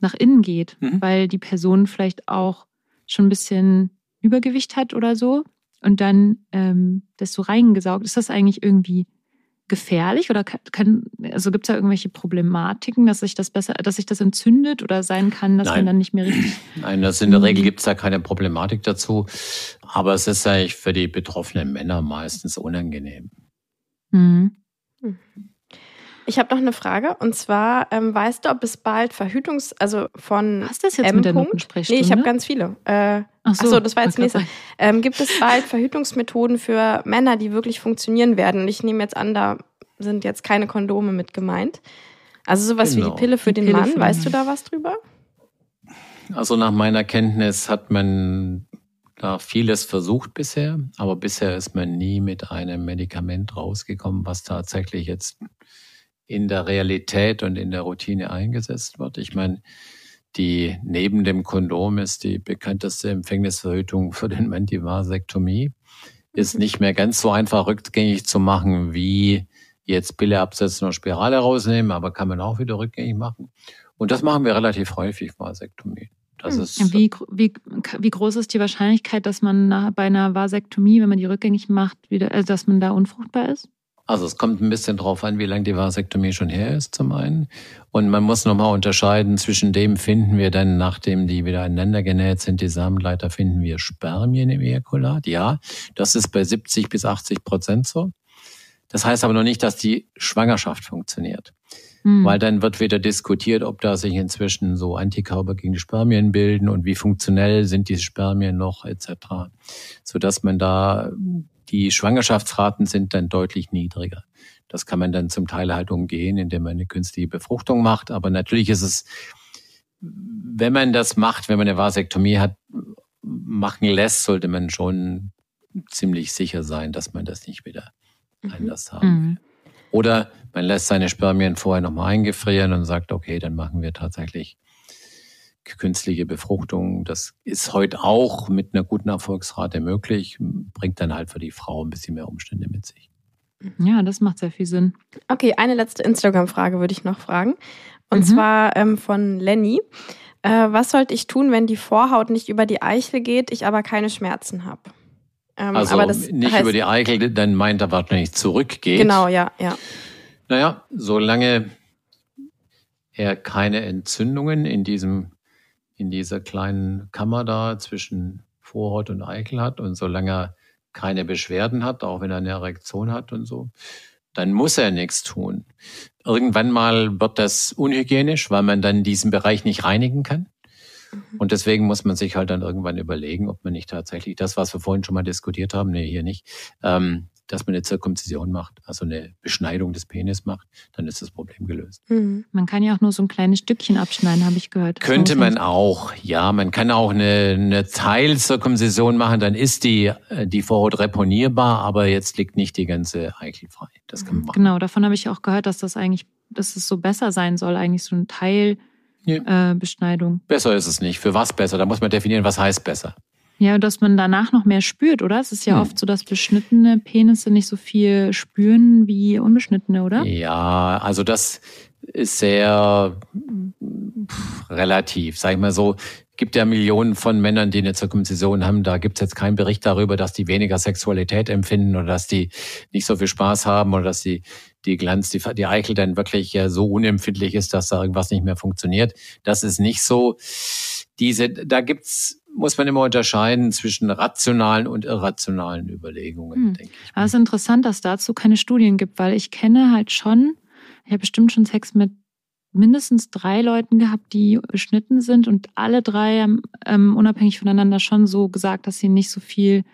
nach innen geht, mhm. weil die Person vielleicht auch schon ein bisschen Übergewicht hat oder so und dann ähm, das so reingesaugt. Ist das eigentlich irgendwie gefährlich oder kann, also gibt es da irgendwelche Problematiken, dass sich das besser, dass sich das entzündet oder sein kann, dass Nein. man dann nicht mehr richtig. Nein, das in der Regel gibt es da keine Problematik dazu. Aber es ist eigentlich für die betroffenen Männer meistens unangenehm. Mhm. Ich habe noch eine Frage und zwar ähm, weißt du, ob es bald Verhütungs, also von Was das jetzt M. mit der Nee, ich habe ganz viele. Äh, ach, so, ach so, das war jetzt nächste. Ähm, gibt es bald Verhütungsmethoden für Männer, die wirklich funktionieren werden? Und ich nehme jetzt an, da sind jetzt keine Kondome mit gemeint. Also sowas genau. wie die genau. Pille für die den Pille Mann. Weißt du da was drüber? Also nach meiner Kenntnis hat man da vieles versucht bisher, aber bisher ist man nie mit einem Medikament rausgekommen, was tatsächlich jetzt in der Realität und in der Routine eingesetzt wird. Ich meine, die neben dem Kondom ist die bekannteste Empfängnisverhütung für den Mann die Vasektomie. Ist mhm. nicht mehr ganz so einfach rückgängig zu machen wie jetzt Pille absetzen und Spirale rausnehmen, aber kann man auch wieder rückgängig machen. Und das machen wir relativ häufig, Vasektomie. Das hm. ist wie, wie, wie groß ist die Wahrscheinlichkeit, dass man nach, bei einer Vasektomie, wenn man die rückgängig macht, wieder, also dass man da unfruchtbar ist? Also es kommt ein bisschen drauf an, wie lange die Vasektomie schon her ist zum einen. Und man muss nochmal unterscheiden, zwischen dem finden wir dann, nachdem die wieder aneinander genäht sind, die Samenleiter, finden wir Spermien im Ejakulat. Ja, das ist bei 70 bis 80 Prozent so. Das heißt aber noch nicht, dass die Schwangerschaft funktioniert. Hm. Weil dann wird wieder diskutiert, ob da sich inzwischen so Antikörper gegen die Spermien bilden und wie funktionell sind diese Spermien noch etc. Sodass man da die Schwangerschaftsraten sind dann deutlich niedriger. Das kann man dann zum Teil halt umgehen, indem man eine künstliche Befruchtung macht. Aber natürlich ist es, wenn man das macht, wenn man eine Vasektomie hat, machen lässt, sollte man schon ziemlich sicher sein, dass man das nicht wieder mhm. anders haben will. Mhm. Oder man lässt seine Spermien vorher nochmal eingefrieren und sagt, okay, dann machen wir tatsächlich künstliche Befruchtung. Das ist heute auch mit einer guten Erfolgsrate möglich, bringt dann halt für die Frau ein bisschen mehr Umstände mit sich. Ja, das macht sehr viel Sinn. Okay, eine letzte Instagram-Frage würde ich noch fragen. Und mhm. zwar ähm, von Lenny. Äh, was sollte ich tun, wenn die Vorhaut nicht über die Eichel geht, ich aber keine Schmerzen habe? Ähm, also nicht heißt, über die Eichel, dann meint er wahrscheinlich zurückgeht. Genau, ja, ja. Naja, solange er keine Entzündungen in diesem in dieser kleinen Kammer da zwischen Vorhaut und Eichel hat und solange er keine Beschwerden hat, auch wenn er eine Erektion hat und so, dann muss er nichts tun. Irgendwann mal wird das unhygienisch, weil man dann diesen Bereich nicht reinigen kann. Und deswegen muss man sich halt dann irgendwann überlegen, ob man nicht tatsächlich das, was wir vorhin schon mal diskutiert haben, nee, hier nicht, ähm, dass man eine Zirkumzision macht, also eine Beschneidung des Penis macht, dann ist das Problem gelöst. Mhm. Man kann ja auch nur so ein kleines Stückchen abschneiden, habe ich gehört. Könnte man auch, ja. Man kann auch eine, eine Teilzirkumzision machen, dann ist die, äh, die Vorhaut reponierbar, aber jetzt liegt nicht die ganze Eichel frei. Das kann man machen. Genau, davon habe ich auch gehört, dass das eigentlich, dass es so besser sein soll, eigentlich so ein Teil. Äh, Beschneidung. Besser ist es nicht. Für was besser? Da muss man definieren, was heißt besser. Ja, dass man danach noch mehr spürt, oder? Es ist ja Hm. oft so, dass beschnittene Penisse nicht so viel spüren wie unbeschnittene, oder? Ja, also das ist sehr relativ, sag ich mal so. Gibt ja Millionen von Männern, die eine Zirkumzision haben. Da gibt's jetzt keinen Bericht darüber, dass die weniger Sexualität empfinden oder dass die nicht so viel Spaß haben oder dass die, die Glanz, die, die Eichel dann wirklich äh, so unempfindlich ist, dass da irgendwas nicht mehr funktioniert. Das ist nicht so. Diese, da gibt's, muss man immer unterscheiden zwischen rationalen und irrationalen Überlegungen, Hm. denke ich. Aber es ist interessant, dass dazu keine Studien gibt, weil ich kenne halt schon, ich habe bestimmt schon Sex mit mindestens drei Leuten gehabt, die beschnitten sind und alle drei haben ähm, unabhängig voneinander schon so gesagt, dass sie nicht so viel,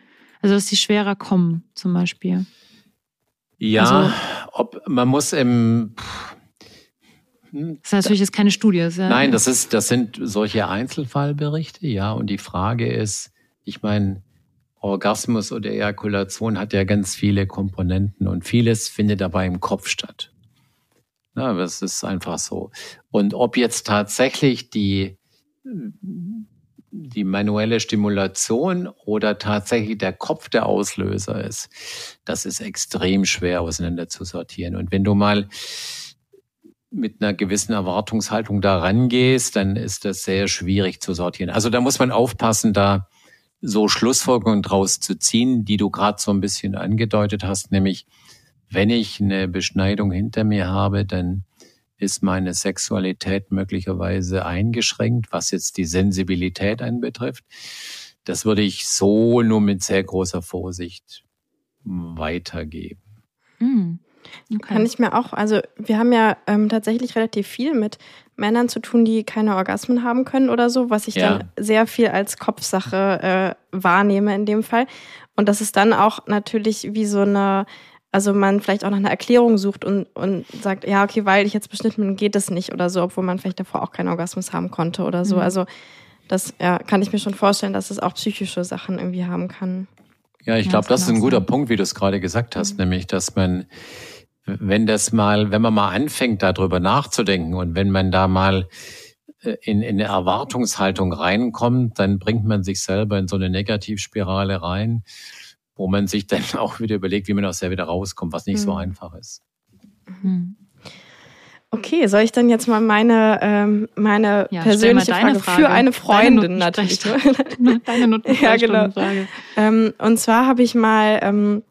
also dass sie schwerer kommen, zum Beispiel. Ja, Also- ob man muss im hm, Das ist natürlich jetzt keine Studie. Das ja, Nein, das ist, das sind solche Einzelfallberichte, ja. Und die Frage ist, ich meine, Orgasmus oder Ejakulation hat ja ganz viele Komponenten und vieles findet dabei im Kopf statt. Na, das ist einfach so. Und ob jetzt tatsächlich die, die manuelle Stimulation oder tatsächlich der Kopf der Auslöser ist, das ist extrem schwer auseinander zu sortieren. Und wenn du mal mit einer gewissen Erwartungshaltung da rangehst, dann ist das sehr schwierig zu sortieren. Also da muss man aufpassen, da so Schlussfolgerungen draus zu ziehen, die du gerade so ein bisschen angedeutet hast, nämlich wenn ich eine Beschneidung hinter mir habe, dann ist meine Sexualität möglicherweise eingeschränkt, was jetzt die Sensibilität anbetrifft. Das würde ich so nur mit sehr großer Vorsicht weitergeben. Hm. Okay. Kann ich mir auch, also wir haben ja ähm, tatsächlich relativ viel mit Männern zu tun, die keine Orgasmen haben können oder so, was ich Ja. dann sehr viel als Kopfsache äh, wahrnehme in dem Fall. Und das ist dann auch natürlich wie so eine, also man vielleicht auch nach einer Erklärung sucht und, und sagt, ja, okay, weil ich jetzt beschnitten bin, geht das nicht oder so, obwohl man vielleicht davor auch keinen Orgasmus haben konnte oder so. Mhm. Also das ja, kann ich mir schon vorstellen, dass es auch psychische Sachen irgendwie haben kann. Ja, ich Ja, glaube, das das ist ein guter sein. Punkt, wie du es gerade gesagt hast, nämlich, dass man, wenn das mal, wenn man mal anfängt, darüber nachzudenken und wenn man da mal äh, in, in eine Erwartungshaltung reinkommt, dann bringt man sich selber in so eine Negativspirale rein, wo man sich dann auch wieder überlegt, wie man aus der wieder rauskommt, was nicht so Mhm. einfach ist. Hm. Okay, soll ich dann jetzt mal meine, ähm, meine Ja, mal persönliche deine Frage, Frage. für eine Deine Freundin natürlich. Deine Ja, genau. Ähm, und zwar habe ich mal, ähm,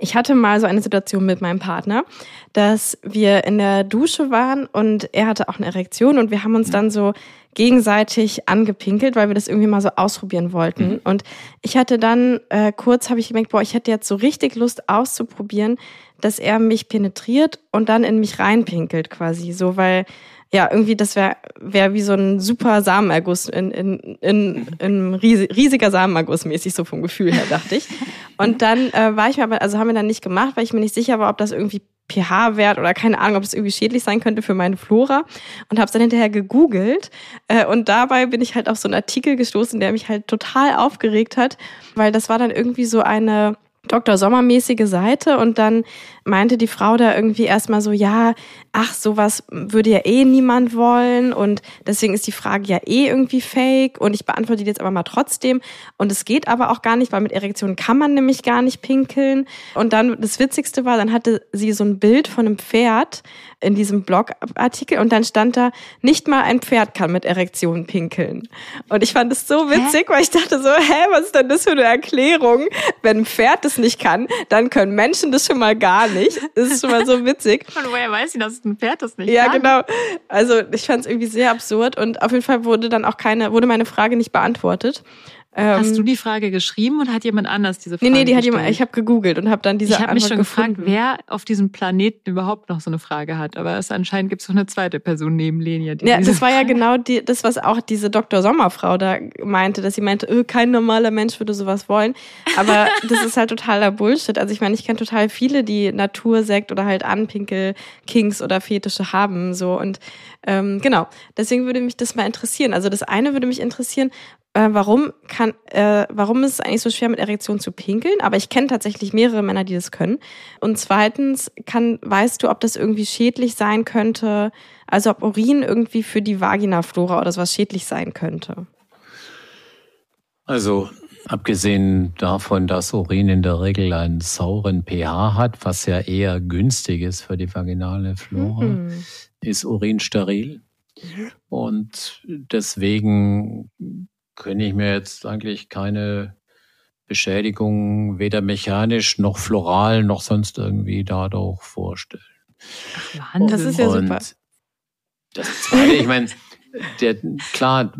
ich hatte mal so eine Situation mit meinem Partner, dass wir in der Dusche waren und er hatte auch eine Erektion und wir haben uns dann so gegenseitig angepinkelt, weil wir das irgendwie mal so ausprobieren wollten. Und ich hatte dann äh, kurz, habe ich gemerkt, boah, ich hätte jetzt so richtig Lust auszuprobieren, dass er mich penetriert und dann in mich reinpinkelt quasi, so weil ja, irgendwie, das wäre wär wie so ein super Samenerguss, in, in, in, in riesi- riesiger Samenerguss mäßig, so vom Gefühl her, dachte ich. Und dann äh, war ich mir aber, also haben wir dann nicht gemacht, weil ich mir nicht sicher war, ob das irgendwie pH-Wert oder keine Ahnung, ob es irgendwie schädlich sein könnte für meine Flora und habe es dann hinterher gegoogelt äh, und dabei bin ich halt auf so einen Artikel gestoßen, der mich halt total aufgeregt hat, weil das war dann irgendwie so eine Dr. Sommermäßige Seite. Und dann meinte die Frau da irgendwie erstmal so, ja, ach, sowas würde ja eh niemand wollen. Und deswegen ist die Frage ja eh irgendwie fake. Und ich beantworte die jetzt aber mal trotzdem. Und es geht aber auch gar nicht, weil mit Erektion kann man nämlich gar nicht pinkeln. Und dann das Witzigste war, dann hatte sie so ein Bild von einem Pferd in diesem Blogartikel und dann stand da, nicht mal ein Pferd kann mit Erektion pinkeln und ich fand es so witzig, weil ich dachte so, hä, was ist denn das für eine Erklärung? Wenn ein Pferd das nicht kann, dann können Menschen das schon mal gar nicht. Das ist schon mal so witzig. Und woher weiß sie, dass ein Pferd das nicht Ja, kann? genau. Also ich fand es irgendwie sehr absurd und auf jeden Fall wurde dann auch keine, wurde meine Frage nicht beantwortet. Ähm, Hast du die Frage geschrieben oder hat jemand anders diese Frage Nee, nee, die hat gestellt? jemand, ich habe gegoogelt und habe dann diese ich habe mich Antwort schon gefragt, gefunden. wer auf diesem Planeten überhaupt noch so eine Frage hat. Aber es anscheinend gibt es noch eine zweite Person neben Lenia. Die Ja, das war ja genau die, das, was auch diese Dr. Sommerfrau da meinte, dass sie meinte, öh, kein normaler Mensch würde sowas wollen. Aber das ist halt totaler Bullshit. Also ich meine, ich kenne total viele, die Natursekt oder halt Anpinkel, Kings oder Fetische haben. So und ähm, genau. Deswegen würde mich das mal interessieren. Also das eine würde mich interessieren, äh, warum kann, äh, warum ist es eigentlich so schwer mit Erektion zu pinkeln? Aber ich kenne tatsächlich mehrere Männer, die das können. Und zweitens, kann, weißt du, ob das irgendwie schädlich sein könnte? Also ob Urin irgendwie für die Vaginaflora oder sowas schädlich sein könnte? Also abgesehen davon, dass Urin in der Regel einen sauren pH hat, was ja eher günstig ist für die vaginale Flora, Mhm. ist Urin steril. Und deswegen kann ich mir jetzt eigentlich keine Beschädigung weder mechanisch noch floral noch sonst irgendwie dadurch vorstellen. Ach, Wahnsinn. Das ist ja Und super. Das Zweite, ich meine, der, klar,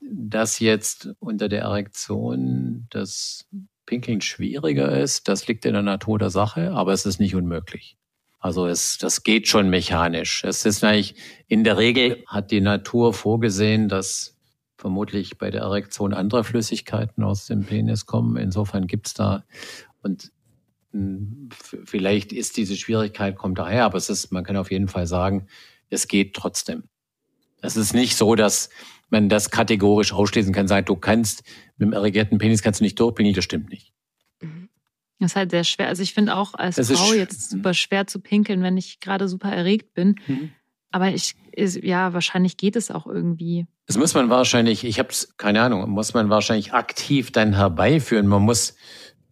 dass jetzt unter der Erektion das Pinkeln schwieriger ist, das liegt in der Natur der Sache, aber es ist nicht unmöglich. Also es, das geht schon mechanisch. Es ist eigentlich, in der Regel hat die Natur vorgesehen, dass vermutlich bei der Erektion andere Flüssigkeiten aus dem Penis kommen. Insofern gibt's da und f- vielleicht ist diese Schwierigkeit kommt daher, aber es ist, man kann auf jeden Fall sagen, es geht trotzdem. Es ist nicht so, dass man das kategorisch ausschließen kann, sagen, du kannst mit dem erregierten Penis kannst du nicht durchpinkeln, das stimmt nicht. Das ist halt sehr schwer. Also ich finde auch als Das Frau jetzt super schwer zu pinkeln, wenn ich gerade super erregt bin. Aber ich, ist, ja, wahrscheinlich geht es auch irgendwie. Das muss man wahrscheinlich, ich habe keine Ahnung, muss man wahrscheinlich aktiv dann herbeiführen. Man muss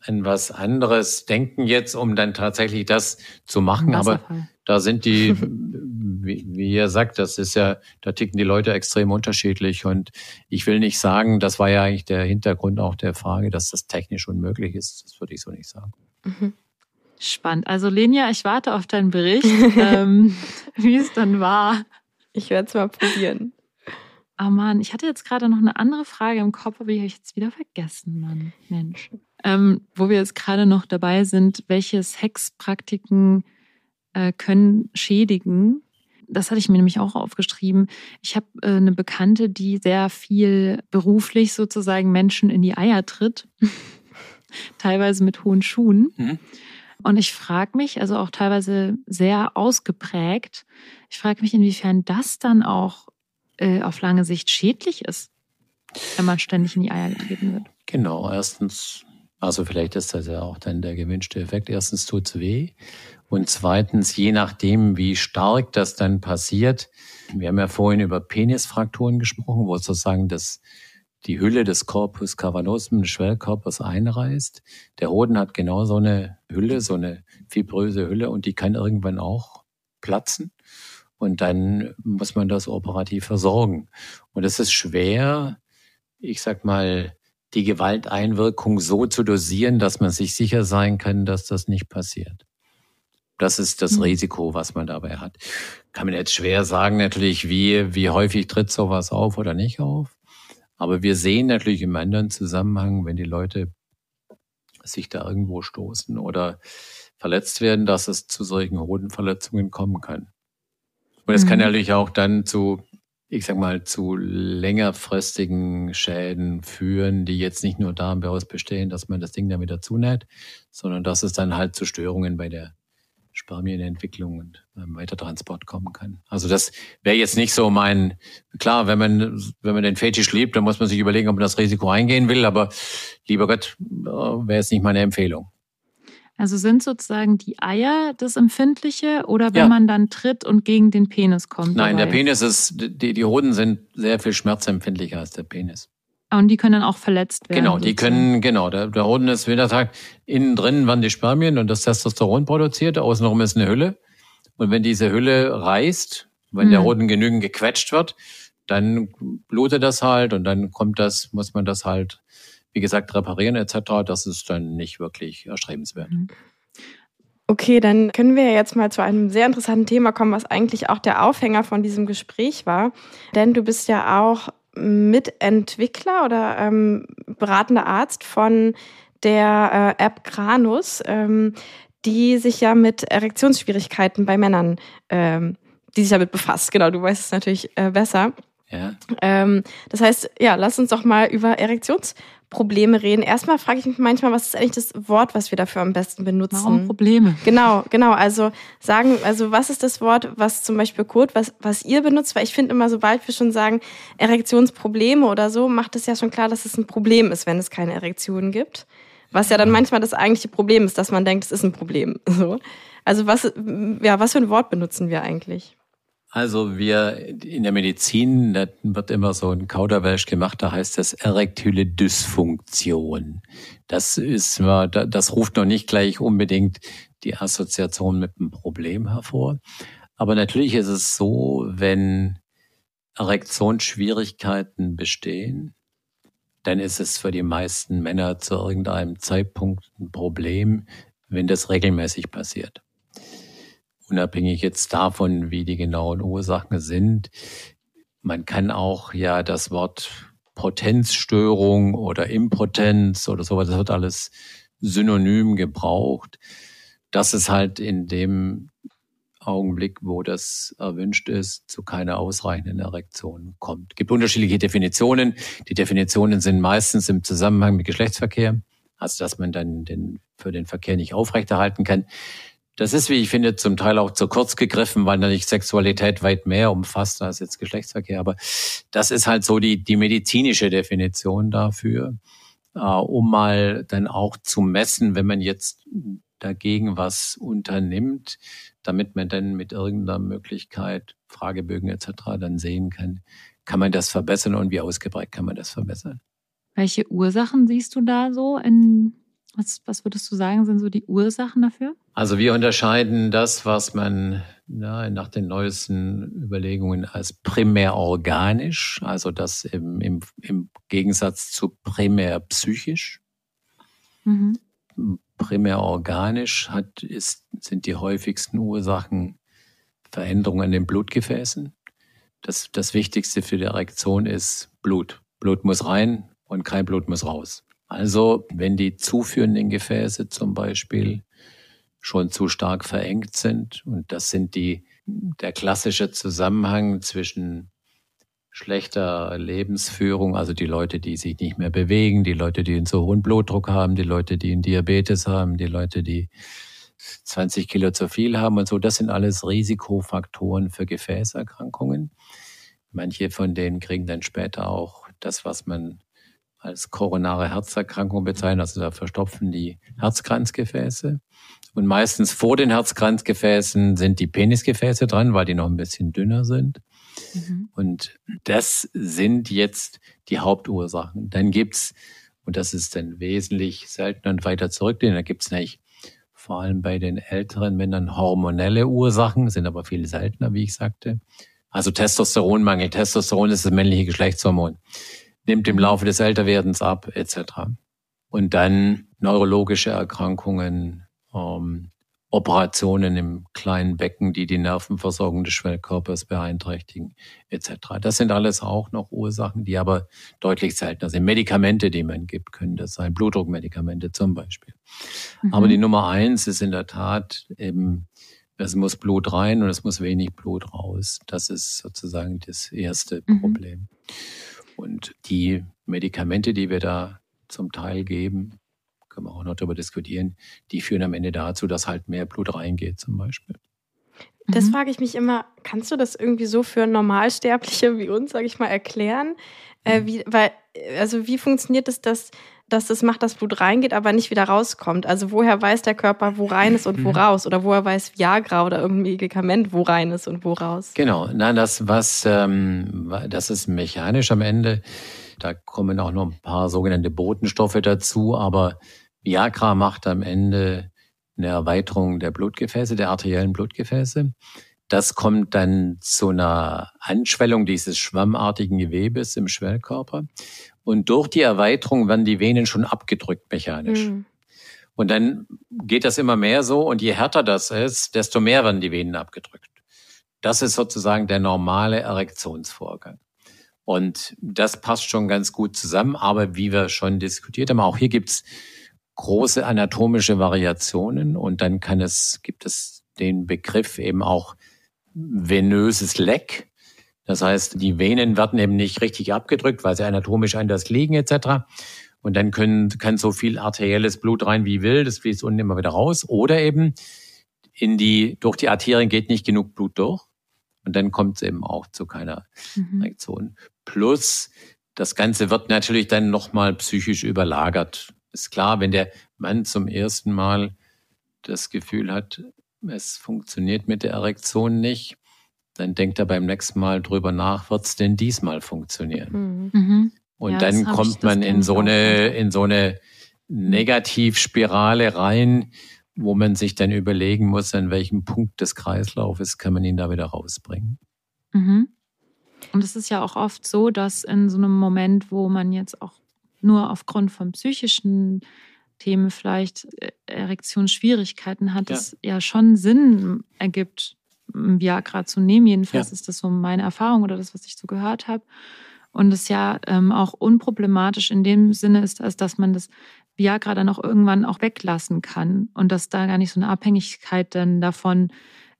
an was anderes denken jetzt, um dann tatsächlich das zu machen. Aber da sind die, wie, wie ihr sagt, das ist ja, da ticken die Leute extrem unterschiedlich. Und ich will nicht sagen, das war ja eigentlich der Hintergrund auch der Frage, dass das technisch unmöglich ist. Das würde ich so nicht sagen. Mhm. Spannend. Also Lenia, ich warte auf deinen Bericht, ähm, wie es dann war. Ich werde es mal probieren. Oh Mann, ich hatte jetzt gerade noch eine andere Frage im Kopf, aber die habe ich jetzt wieder vergessen, Mann. Mensch. Ähm, wo wir jetzt gerade noch dabei sind, welche Sexpraktiken äh, können schädigen? Das hatte ich mir nämlich auch aufgeschrieben. Ich habe äh, eine Bekannte, die sehr viel beruflich sozusagen Menschen in die Eier tritt, teilweise mit hohen Schuhen. Mhm. Und ich frage mich, also auch teilweise sehr ausgeprägt, ich frage mich, inwiefern das dann auch äh, auf lange Sicht schädlich ist, wenn man ständig in die Eier getreten wird. Genau, erstens, also vielleicht ist das ja auch dann der gewünschte Effekt. Erstens tut's weh und zweitens, je nachdem, wie stark das dann passiert. Wir haben ja vorhin über Penisfrakturen gesprochen, wo sozusagen das, die Hülle des Corpus cavernosum, des Schwellkörpers einreißt. Der Hoden hat genau so eine Hülle, so eine fibröse Hülle und die kann irgendwann auch platzen. Und dann muss man das operativ versorgen. Und es ist schwer, ich sag mal, die Gewalteinwirkung so zu dosieren, dass man sich sicher sein kann, dass das nicht passiert. Das ist das Mhm. Risiko, was man dabei hat. Kann man jetzt schwer sagen, natürlich, wie, wie häufig tritt sowas auf oder nicht auf. Aber wir sehen natürlich im anderen Zusammenhang, wenn die Leute sich da irgendwo stoßen oder verletzt werden, dass es zu solchen Hodenverletzungen kommen kann. Und es kann Mhm. natürlich auch dann zu, ich sag mal, zu längerfristigen Schäden führen, die jetzt nicht nur daraus bestehen, dass man das Ding dann wieder zunäht, sondern dass es dann halt zu Störungen bei der Spermienentwicklung und beim Weitertransport kommen kann. Also das wäre jetzt nicht so mein, klar, wenn man, wenn man den Fetisch liebt, dann muss man sich überlegen, ob man das Risiko eingehen will, aber lieber Gott, äh, wäre jetzt nicht meine Empfehlung. Also sind sozusagen die Eier das Empfindliche oder wenn Ja. man dann tritt und gegen den Penis kommt? Nein, der dabei? Penis ist, die, die Hoden sind sehr viel schmerzempfindlicher als der Penis. Und die können dann auch verletzt werden. Genau, die sozusagen. können, genau, der, der Hoden ist, wie der sagt, innen drin waren die Spermien und das Testosteron produziert, außenrum ist eine Hülle. Und wenn diese Hülle reißt, wenn der Hm. Hoden genügend gequetscht wird, dann blutet das halt und dann kommt das, muss man das halt, wie gesagt, reparieren etc. Das ist dann nicht wirklich erstrebenswert. Okay, dann können wir jetzt mal zu einem sehr interessanten Thema kommen, was eigentlich auch der Aufhänger von diesem Gespräch war. Denn du bist ja auch Mitentwickler oder ähm, beratender Arzt von der äh, App Granus, ähm, die sich ja mit Erektionsschwierigkeiten bei Männern, ähm, die sich damit befasst. Genau, du weißt es natürlich äh, besser. Ja. Ähm, das heißt, ja, lass uns doch mal über Erektionsprobleme reden. Erstmal frage ich mich manchmal, was ist eigentlich das Wort, was wir dafür am besten benutzen? Warum Probleme? Genau, genau. Also sagen, also was ist das Wort, was zum Beispiel Kurt, was, was ihr benutzt? Weil ich finde immer, sobald wir schon sagen Erektionsprobleme oder so, macht es ja schon klar, dass es ein Problem ist, wenn es keine Erektionen gibt. Was ja dann manchmal das eigentliche Problem ist, dass man denkt, es ist ein Problem. So. Also was, ja, was für ein Wort benutzen wir eigentlich? Also wir in der Medizin, da wird immer so ein Kauderwelsch gemacht, da heißt das erektile Dysfunktion. Das ist, das ruft noch nicht gleich unbedingt die Assoziation mit einem Problem hervor. Aber natürlich ist es so, wenn Erektionsschwierigkeiten bestehen, dann ist es für die meisten Männer zu irgendeinem Zeitpunkt ein Problem, wenn das regelmäßig passiert unabhängig jetzt davon, wie die genauen Ursachen sind. Man kann auch ja das Wort Potenzstörung oder Impotenz oder sowas, das wird alles synonym gebraucht. Das ist halt in dem Augenblick, wo das erwünscht ist, zu keiner ausreichenden Erektion kommt. Es gibt unterschiedliche Definitionen. Die Definitionen sind meistens im Zusammenhang mit Geschlechtsverkehr, also dass man dann den, für den Verkehr nicht aufrechterhalten kann. Das ist, wie ich finde, zum Teil auch zu kurz gegriffen, weil natürlich Sexualität weit mehr umfasst als jetzt Geschlechtsverkehr. Aber das ist halt so die, die medizinische Definition dafür, äh, um mal dann auch zu messen, wenn man jetzt dagegen was unternimmt, damit man dann mit irgendeiner Möglichkeit, Fragebögen etc. dann sehen kann, kann man das verbessern und wie ausgeprägt kann man das verbessern. Welche Ursachen siehst du da so in was, was würdest du sagen, sind so die Ursachen dafür? Also wir unterscheiden das, was man ja, nach den neuesten Überlegungen als primär organisch, also das im, im, im Gegensatz zu primär psychisch. Mhm. Primär organisch hat, ist, sind die häufigsten Ursachen Veränderungen an den Blutgefäßen. Das, das Wichtigste für die Erektion ist Blut. Blut muss rein und kein Blut muss raus. Also wenn die zuführenden Gefäße zum Beispiel schon zu stark verengt sind, und das sind die, der klassische Zusammenhang zwischen schlechter Lebensführung, also die Leute, die sich nicht mehr bewegen, die Leute, die einen so hohen Blutdruck haben, die Leute, die einen Diabetes haben, die Leute, die 20 Kilo zu viel haben und so, das sind alles Risikofaktoren für Gefäßerkrankungen. Manche von denen kriegen dann später auch das, was man als koronare Herzerkrankung bezeichnen. Also da verstopfen die Herzkranzgefäße. Und meistens vor den Herzkranzgefäßen sind die Penisgefäße dran, weil die noch ein bisschen dünner sind. Mhm. Und das sind jetzt die Hauptursachen. Dann gibt's und das ist dann wesentlich seltener und weiter zurückgehen, da gibt's nämlich vor allem bei den älteren Männern hormonelle Ursachen, sind aber viel seltener, wie ich sagte. Also Testosteronmangel. Testosteron ist das männliche Geschlechtshormon nimmt im Laufe des Älterwerdens ab, etc. Und dann neurologische Erkrankungen, ähm, Operationen im kleinen Becken, die die Nervenversorgung des Schwellkörpers beeinträchtigen, etc. Das sind alles auch noch Ursachen, die aber deutlich seltener sind. Medikamente, die man gibt, können das sein. Blutdruckmedikamente zum Beispiel. Mhm. Aber die Nummer eins ist in der Tat eben, es muss Blut rein und es muss wenig Blut raus. Das ist sozusagen das erste mhm. Problem. Und die Medikamente, die wir da zum Teil geben, können wir auch noch darüber diskutieren, die führen am Ende dazu, dass halt mehr Blut reingeht zum Beispiel. Das mhm. frage ich mich immer, kannst du das irgendwie so für Normalsterbliche wie uns, sage ich mal, erklären? Äh, mhm. wie, weil, also wie funktioniert es, dass dass das macht, dass Blut reingeht, aber nicht wieder rauskommt. Also woher weiß der Körper, wo rein ist und wo mhm. raus? Oder woher weiß Viagra oder irgendein Medikament, wo rein ist und wo raus? Genau, nein, das was, ähm, das ist mechanisch am Ende. Da kommen auch noch ein paar sogenannte Botenstoffe dazu, aber Viagra macht am Ende eine Erweiterung der Blutgefäße, der arteriellen Blutgefäße. Das kommt dann zu einer Anschwellung dieses schwammartigen Gewebes im Schwellkörper. Und durch die Erweiterung werden die Venen schon abgedrückt mechanisch. Mhm. Und dann geht das immer mehr so. Und je härter das ist, desto mehr werden die Venen abgedrückt. Das ist sozusagen der normale Erektionsvorgang. Und das passt schon ganz gut zusammen. Aber wie wir schon diskutiert haben, auch hier gibt's große anatomische Variationen und dann kann es, gibt es den Begriff eben auch venöses Leck. Das heißt, die Venen werden eben nicht richtig abgedrückt, weil sie anatomisch anders liegen etc. Und dann können, kann so viel arterielles Blut rein wie will, das fließt unten immer wieder raus. Oder eben in die, durch die Arterien geht nicht genug Blut durch. Und dann kommt es eben auch zu keiner mhm. Reaktion. Plus, das Ganze wird natürlich dann nochmal psychisch überlagert. Ist klar, wenn der Mann zum ersten Mal das Gefühl hat, es funktioniert mit der Erektion nicht, dann denkt er beim nächsten Mal drüber nach, wird es denn diesmal funktionieren? Mhm. mhm. Und ja, dann kommt man in so eine, in so eine Negativspirale rein, wo man sich dann überlegen muss, an welchem Punkt des Kreislaufes kann man ihn da wieder rausbringen. Mhm. Und es ist ja auch oft so, dass in so einem Moment, wo man jetzt auch nur aufgrund von psychischen Themen vielleicht äh, Erektionsschwierigkeiten hat, ja. es ja schon Sinn ergibt, Viagra zu nehmen. Jedenfalls ja. ist das so meine Erfahrung oder das, was ich so gehört habe. Und es ja ähm, auch unproblematisch in dem Sinne ist, als dass man das Viagra dann auch irgendwann auch weglassen kann und dass da gar nicht so eine Abhängigkeit dann davon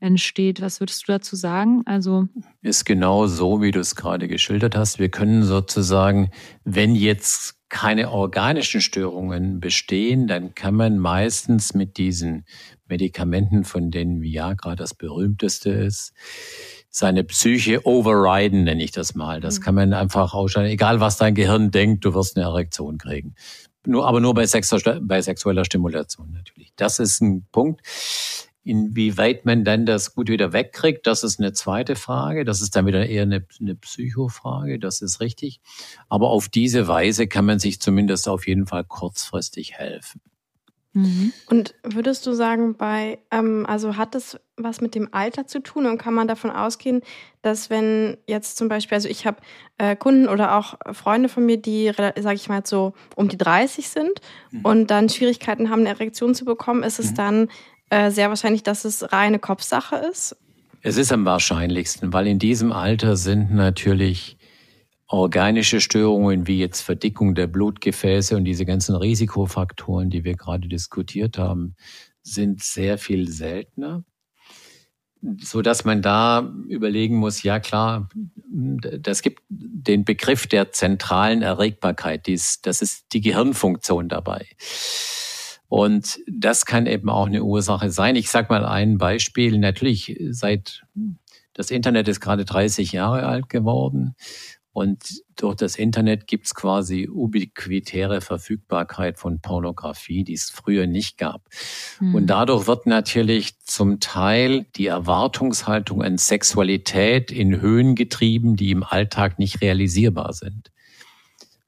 entsteht. Was würdest du dazu sagen? Also ist genau so, wie du es gerade geschildert hast. Wir können sozusagen, wenn jetzt keine organischen Störungen bestehen, dann kann man meistens mit diesen Medikamenten, von denen Viagra das berühmteste ist, seine Psyche overriden, nenne ich das mal. Das mhm. kann man einfach ausschalten. Egal, was dein Gehirn denkt, du wirst eine Erektion kriegen. Nur, aber nur bei, sexueller, bei sexueller Stimulation natürlich. Das ist ein Punkt. Inwieweit man dann das gut wieder wegkriegt, das ist eine zweite Frage. Das ist dann wieder eher eine, eine Psychofrage, das ist richtig. Aber auf diese Weise kann man sich zumindest auf jeden Fall kurzfristig helfen. Mhm. Und würdest du sagen, bei, ähm, also hat das was mit dem Alter zu tun und kann man davon ausgehen, dass wenn jetzt zum Beispiel, also ich habe äh, Kunden oder auch Freunde von mir, die, sage ich mal, so um die 30 sind mhm. und dann Schwierigkeiten haben, eine Erektion zu bekommen, ist es mhm. dann äh, sehr wahrscheinlich, dass es reine Kopfsache ist? Es ist am wahrscheinlichsten, weil in diesem Alter sind natürlich organische Störungen wie jetzt Verdickung der Blutgefäße und diese ganzen Risikofaktoren, die wir gerade diskutiert haben, sind sehr viel seltener, so dass man da überlegen muss, ja klar, das gibt den Begriff der zentralen Erregbarkeit, dies, das ist die Gehirnfunktion dabei. Und das kann eben auch eine Ursache sein. Ich sage mal ein Beispiel. Natürlich, seit das Internet ist gerade 30 Jahre alt geworden und durch das Internet gibt es quasi ubiquitäre Verfügbarkeit von Pornografie, die es früher nicht gab. Mhm. Und dadurch wird natürlich zum Teil die Erwartungshaltung an Sexualität in Höhen getrieben, die im Alltag nicht realisierbar sind.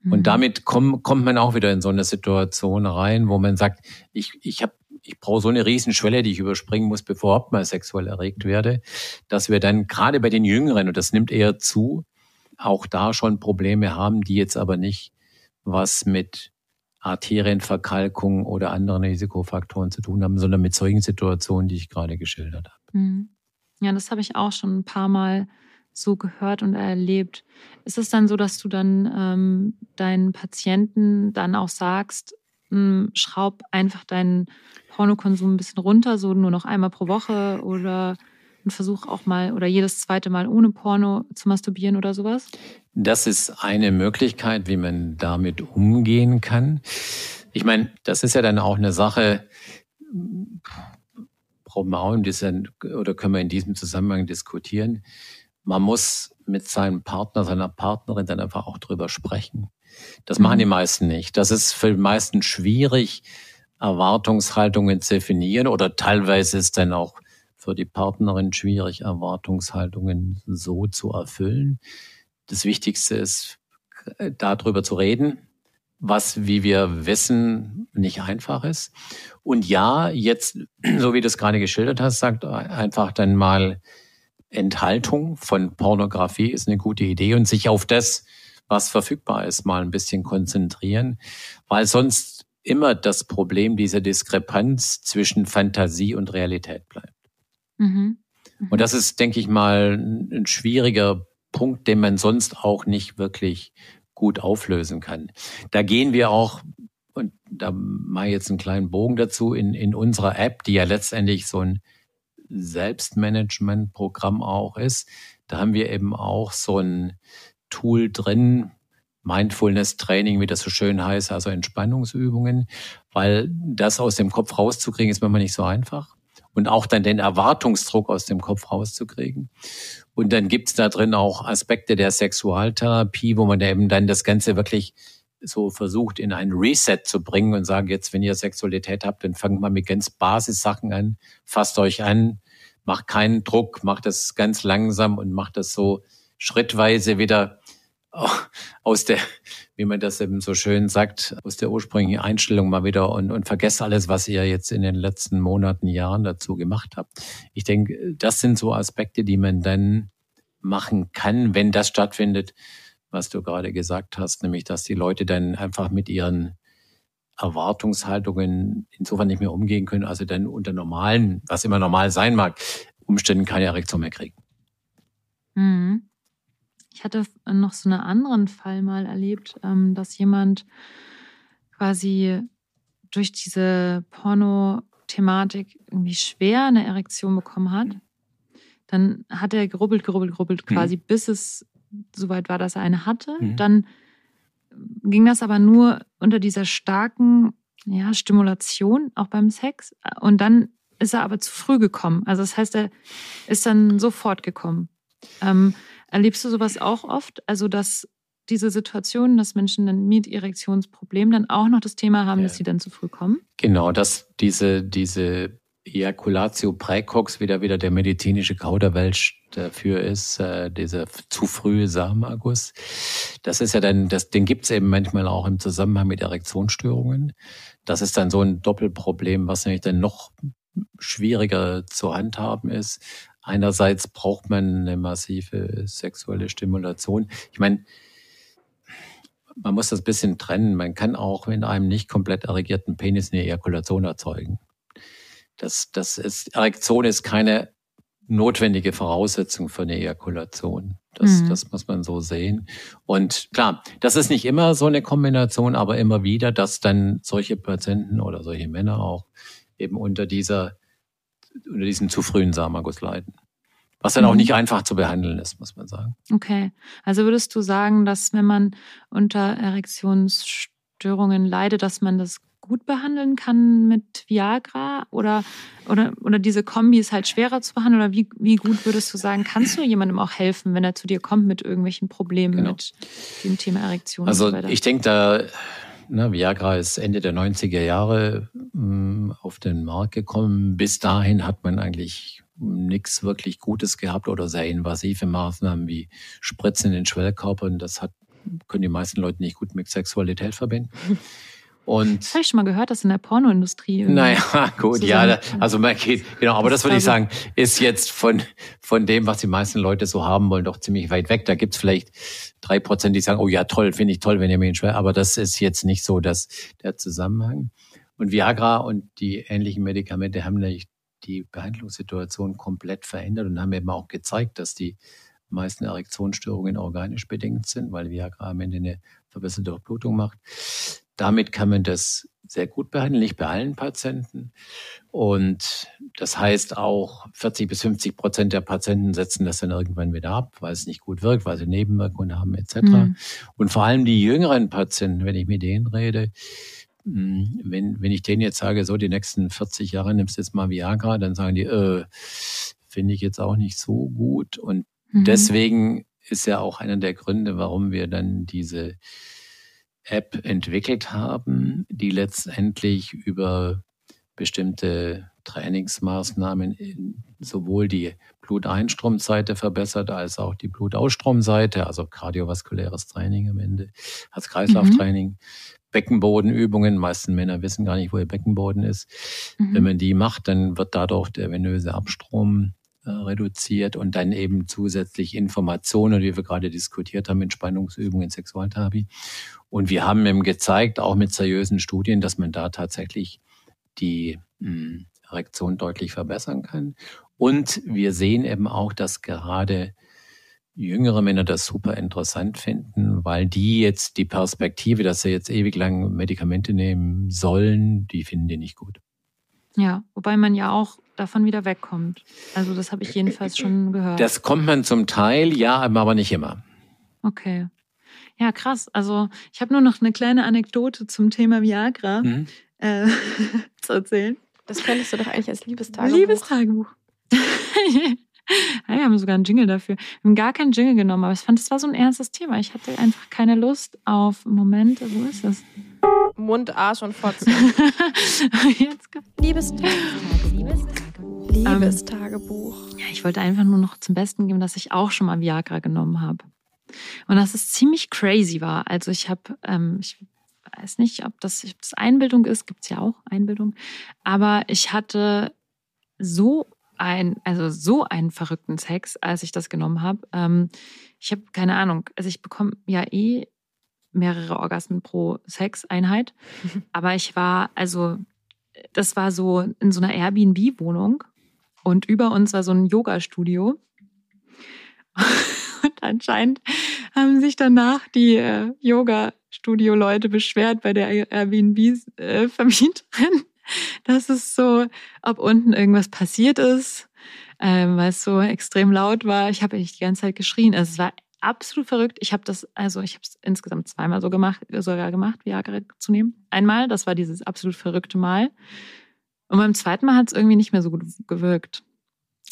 Mhm. Und damit komm, kommt man auch wieder in so eine Situation rein, wo man sagt, ich, ich habe ich brauche so eine Riesenschwelle, die ich überspringen muss, bevor ich mal sexuell erregt werde, dass wir dann gerade bei den Jüngeren, und das nimmt eher zu, auch da schon Probleme haben, die jetzt aber nicht was mit Arterienverkalkung oder anderen Risikofaktoren zu tun haben, sondern mit solchen Situationen, die ich gerade geschildert habe. Mhm. Ja, das habe ich auch schon ein paar Mal so gehört und erlebt. Ist es dann so, dass du dann ähm, deinen Patienten dann auch sagst, hm, schraub einfach deinen Pornokonsum ein bisschen runter, so nur noch einmal pro Woche oder und versuch auch mal oder jedes zweite Mal ohne Porno zu masturbieren oder sowas? Das ist eine Möglichkeit, wie man damit umgehen kann. Ich meine, das ist ja dann auch eine Sache, brauchen wir auch in diesem, oder können wir in diesem Zusammenhang diskutieren. Man muss mit seinem Partner, seiner Partnerin dann einfach auch drüber sprechen. Das machen die mhm. meisten nicht. Das ist für die meisten schwierig, Erwartungshaltungen zu definieren oder teilweise ist dann auch für die Partnerin schwierig, Erwartungshaltungen so zu erfüllen. Das Wichtigste ist, darüber zu reden, was, wie wir wissen, nicht einfach ist. Und ja, jetzt, so wie du es gerade geschildert hast, sagt einfach dann mal, Enthaltung von Pornografie ist eine gute Idee und sich auf das, was verfügbar ist, mal ein bisschen konzentrieren, weil sonst immer das Problem dieser Diskrepanz zwischen Fantasie und Realität bleibt. Mhm. Mhm. Und das ist, denke ich mal, ein schwieriger Punkt, den man sonst auch nicht wirklich gut auflösen kann. Da gehen wir auch, und da mache ich jetzt einen kleinen Bogen dazu, in, in unserer App, die ja letztendlich so ein Selbstmanagement-Programm auch ist. Da haben wir eben auch so ein Tool drin, Mindfulness-Training, wie das so schön heißt, also Entspannungsübungen, weil das aus dem Kopf rauszukriegen, ist manchmal nicht so einfach. Und auch dann den Erwartungsdruck aus dem Kopf rauszukriegen. Und dann gibt's da drin auch Aspekte der Sexualtherapie, wo man eben dann das Ganze wirklich so versucht, in ein Reset zu bringen und sagen, jetzt, wenn ihr Sexualität habt, dann fangt mal mit ganz Basissachen an, fasst euch an, macht keinen Druck, macht das ganz langsam und macht das so schrittweise wieder aus der, wie man das eben so schön sagt, aus der ursprünglichen Einstellung mal wieder und, und vergesst alles, was ihr jetzt in den letzten Monaten, Jahren dazu gemacht habt. Ich denke, das sind so Aspekte, die man dann machen kann, wenn das stattfindet, was du gerade gesagt hast, nämlich dass die Leute dann einfach mit ihren Erwartungshaltungen insofern nicht mehr umgehen können, also dann unter normalen, was immer normal sein mag, Umständen keine Erektion mehr kriegen. Mhm. Ich hatte noch so einen anderen Fall mal erlebt, ähm, dass jemand quasi durch diese Porno-Thematik irgendwie schwer eine Erektion bekommen hat. Dann hat er gerubbelt, gerubbelt, gerubbelt quasi, mhm. bis es soweit war, dass er eine hatte. Mhm. Dann ging das aber nur unter dieser starken ja, Stimulation, auch beim Sex. Und dann ist er aber zu früh gekommen. Also das heißt, er ist dann sofort gekommen. Ähm, erlebst du sowas auch oft? Also dass diese Situation, dass Menschen dann mit Erektionsproblemen dann auch noch das Thema haben, ja. dass sie dann zu früh kommen? Genau, dass diese, diese Ejaculatio praecox wieder wieder der medizinische Kauderwelsch dafür ist, äh, dieser zu frühe Samenerguss. Das ist ja dann, das, den gibt's eben manchmal auch im Zusammenhang mit Erektionsstörungen. Das ist dann so ein Doppelproblem, was nämlich dann noch schwieriger zu handhaben ist. Einerseits braucht man eine massive sexuelle Stimulation. Ich meine, man muss das bisschen trennen. Man kann auch in einem nicht komplett erregierten Penis eine Ejakulation erzeugen. Das, das ist, Erektion ist keine notwendige Voraussetzung für eine Ejakulation. Das, mhm. das muss man so sehen. Und klar, das ist nicht immer so eine Kombination, aber immer wieder, dass dann solche Patienten oder solche Männer auch eben unter dieser, unter diesem zu frühen Samenerguss leiden. Was dann mhm. auch nicht einfach zu behandeln ist, muss man sagen. Okay. Also würdest du sagen, dass wenn man unter Erektionsstörungen leidet, dass man das gut behandeln kann mit Viagra oder, oder, oder diese Kombi ist halt schwerer zu behandeln? Oder wie, wie gut würdest du sagen, kannst du jemandem auch helfen, wenn er zu dir kommt mit irgendwelchen Problemen genau. mit dem Thema Erektion? Also so ich denke, da ne, Viagra ist Ende der 90er Jahre mh, mm, auf den Markt gekommen. Bis dahin hat man eigentlich nichts wirklich Gutes gehabt oder sehr invasive Maßnahmen wie Spritzen in den Schwellkörper. Und das hat, können die meisten Leute nicht gut mit Sexualität verbinden. Und das habe ich schon mal gehört, dass in der Pornoindustrie. Naja, gut, ja, also man geht, genau, aber das würde ich sagen, ist jetzt von, von dem, was die meisten Leute so haben wollen, doch ziemlich weit weg. Da gibt's vielleicht drei Prozent, die sagen, oh ja, toll, finde ich toll, wenn ihr mich schwer, aber das ist jetzt nicht so dass der Zusammenhang. Und Viagra und die ähnlichen Medikamente haben nämlich die Behandlungssituation komplett verändert und haben eben auch gezeigt, dass die meisten Erektionsstörungen organisch bedingt sind, weil Viagra am Ende eine verbesserte Durchblutung macht. Damit kann man das sehr gut behandeln, nicht bei allen Patienten. Und das heißt auch 40 bis 50 Prozent der Patienten setzen das dann irgendwann wieder ab, weil es nicht gut wirkt, weil sie Nebenwirkungen haben etc. Mhm. Und vor allem die jüngeren Patienten, wenn ich mit denen rede, wenn, wenn ich denen jetzt sage, so die nächsten 40 Jahre nimmst du jetzt mal Viagra, dann sagen die, äh, finde ich jetzt auch nicht so gut. Und mhm. deswegen ist ja auch einer der Gründe, warum wir dann diese App entwickelt haben, die letztendlich über bestimmte Trainingsmaßnahmen sowohl die Bluteinstromseite verbessert als auch die Blutausstromseite, also kardiovaskuläres Training am Ende, als Kreislauftraining, mhm. Beckenbodenübungen. meisten Männer wissen gar nicht, wo ihr Beckenboden ist. Mhm. Wenn man die macht, dann wird dadurch der venöse Abstrom äh, reduziert und dann eben zusätzlich Informationen, wie wir gerade diskutiert haben, Entspannungsübungen, Sexualtherapie. Und wir haben eben gezeigt, auch mit seriösen Studien, dass man da tatsächlich die mh, hm, Erektion deutlich verbessern kann. Und wir sehen eben auch, dass gerade jüngere Männer das super interessant finden, weil die jetzt die Perspektive, dass sie jetzt ewig lang Medikamente nehmen sollen, die finden die nicht gut. Ja, wobei man ja auch davon wieder wegkommt. Also das habe ich jedenfalls schon gehört. Das kommt man zum Teil, ja, aber nicht immer. Okay. Ja, krass. Also ich habe nur noch eine kleine Anekdote zum Thema Viagra Mhm. äh, zu erzählen. Das könntest du doch eigentlich als Liebestagebuch. Liebestagebuch. ja, wir haben sogar einen Jingle dafür. Wir haben gar keinen Jingle genommen, aber ich fand, es war so ein ernstes Thema. Ich hatte einfach keine Lust auf, Moment, wo ist es? Mund, Arsch und Fotze. Jetzt kommt- Liebestagebuch. ja, ich wollte einfach nur noch zum Besten geben, dass ich auch schon mal Viagra genommen habe. Und dass es ziemlich crazy war. Also ich habe, ähm, ich weiß nicht, ob das, ob das Einbildung ist, gibt es ja auch Einbildung. Aber ich hatte so ein, also so einen verrückten Sex, als ich das genommen habe. Ähm, ich habe keine Ahnung, also ich bekomme ja eh mehrere Orgasmen pro Sexeinheit. Aber ich war, also, das war so in so einer Airbnb-Wohnung und über uns war so ein Yoga-Studio. Und anscheinend haben sich danach die äh, Yoga-Studio-Leute beschwert bei der Airbnb-Vermieterin, dass es so, ob unten irgendwas passiert ist, ähm, weil es so extrem laut war. Ich habe echt die ganze Zeit geschrien. Also es war absolut verrückt. Ich habe das, also ich habe es insgesamt zweimal so gemacht, sogar gemacht, Viagra zu nehmen. Einmal, das war dieses absolut verrückte Mal. Und beim zweiten Mal hat es irgendwie nicht mehr so gut gewirkt.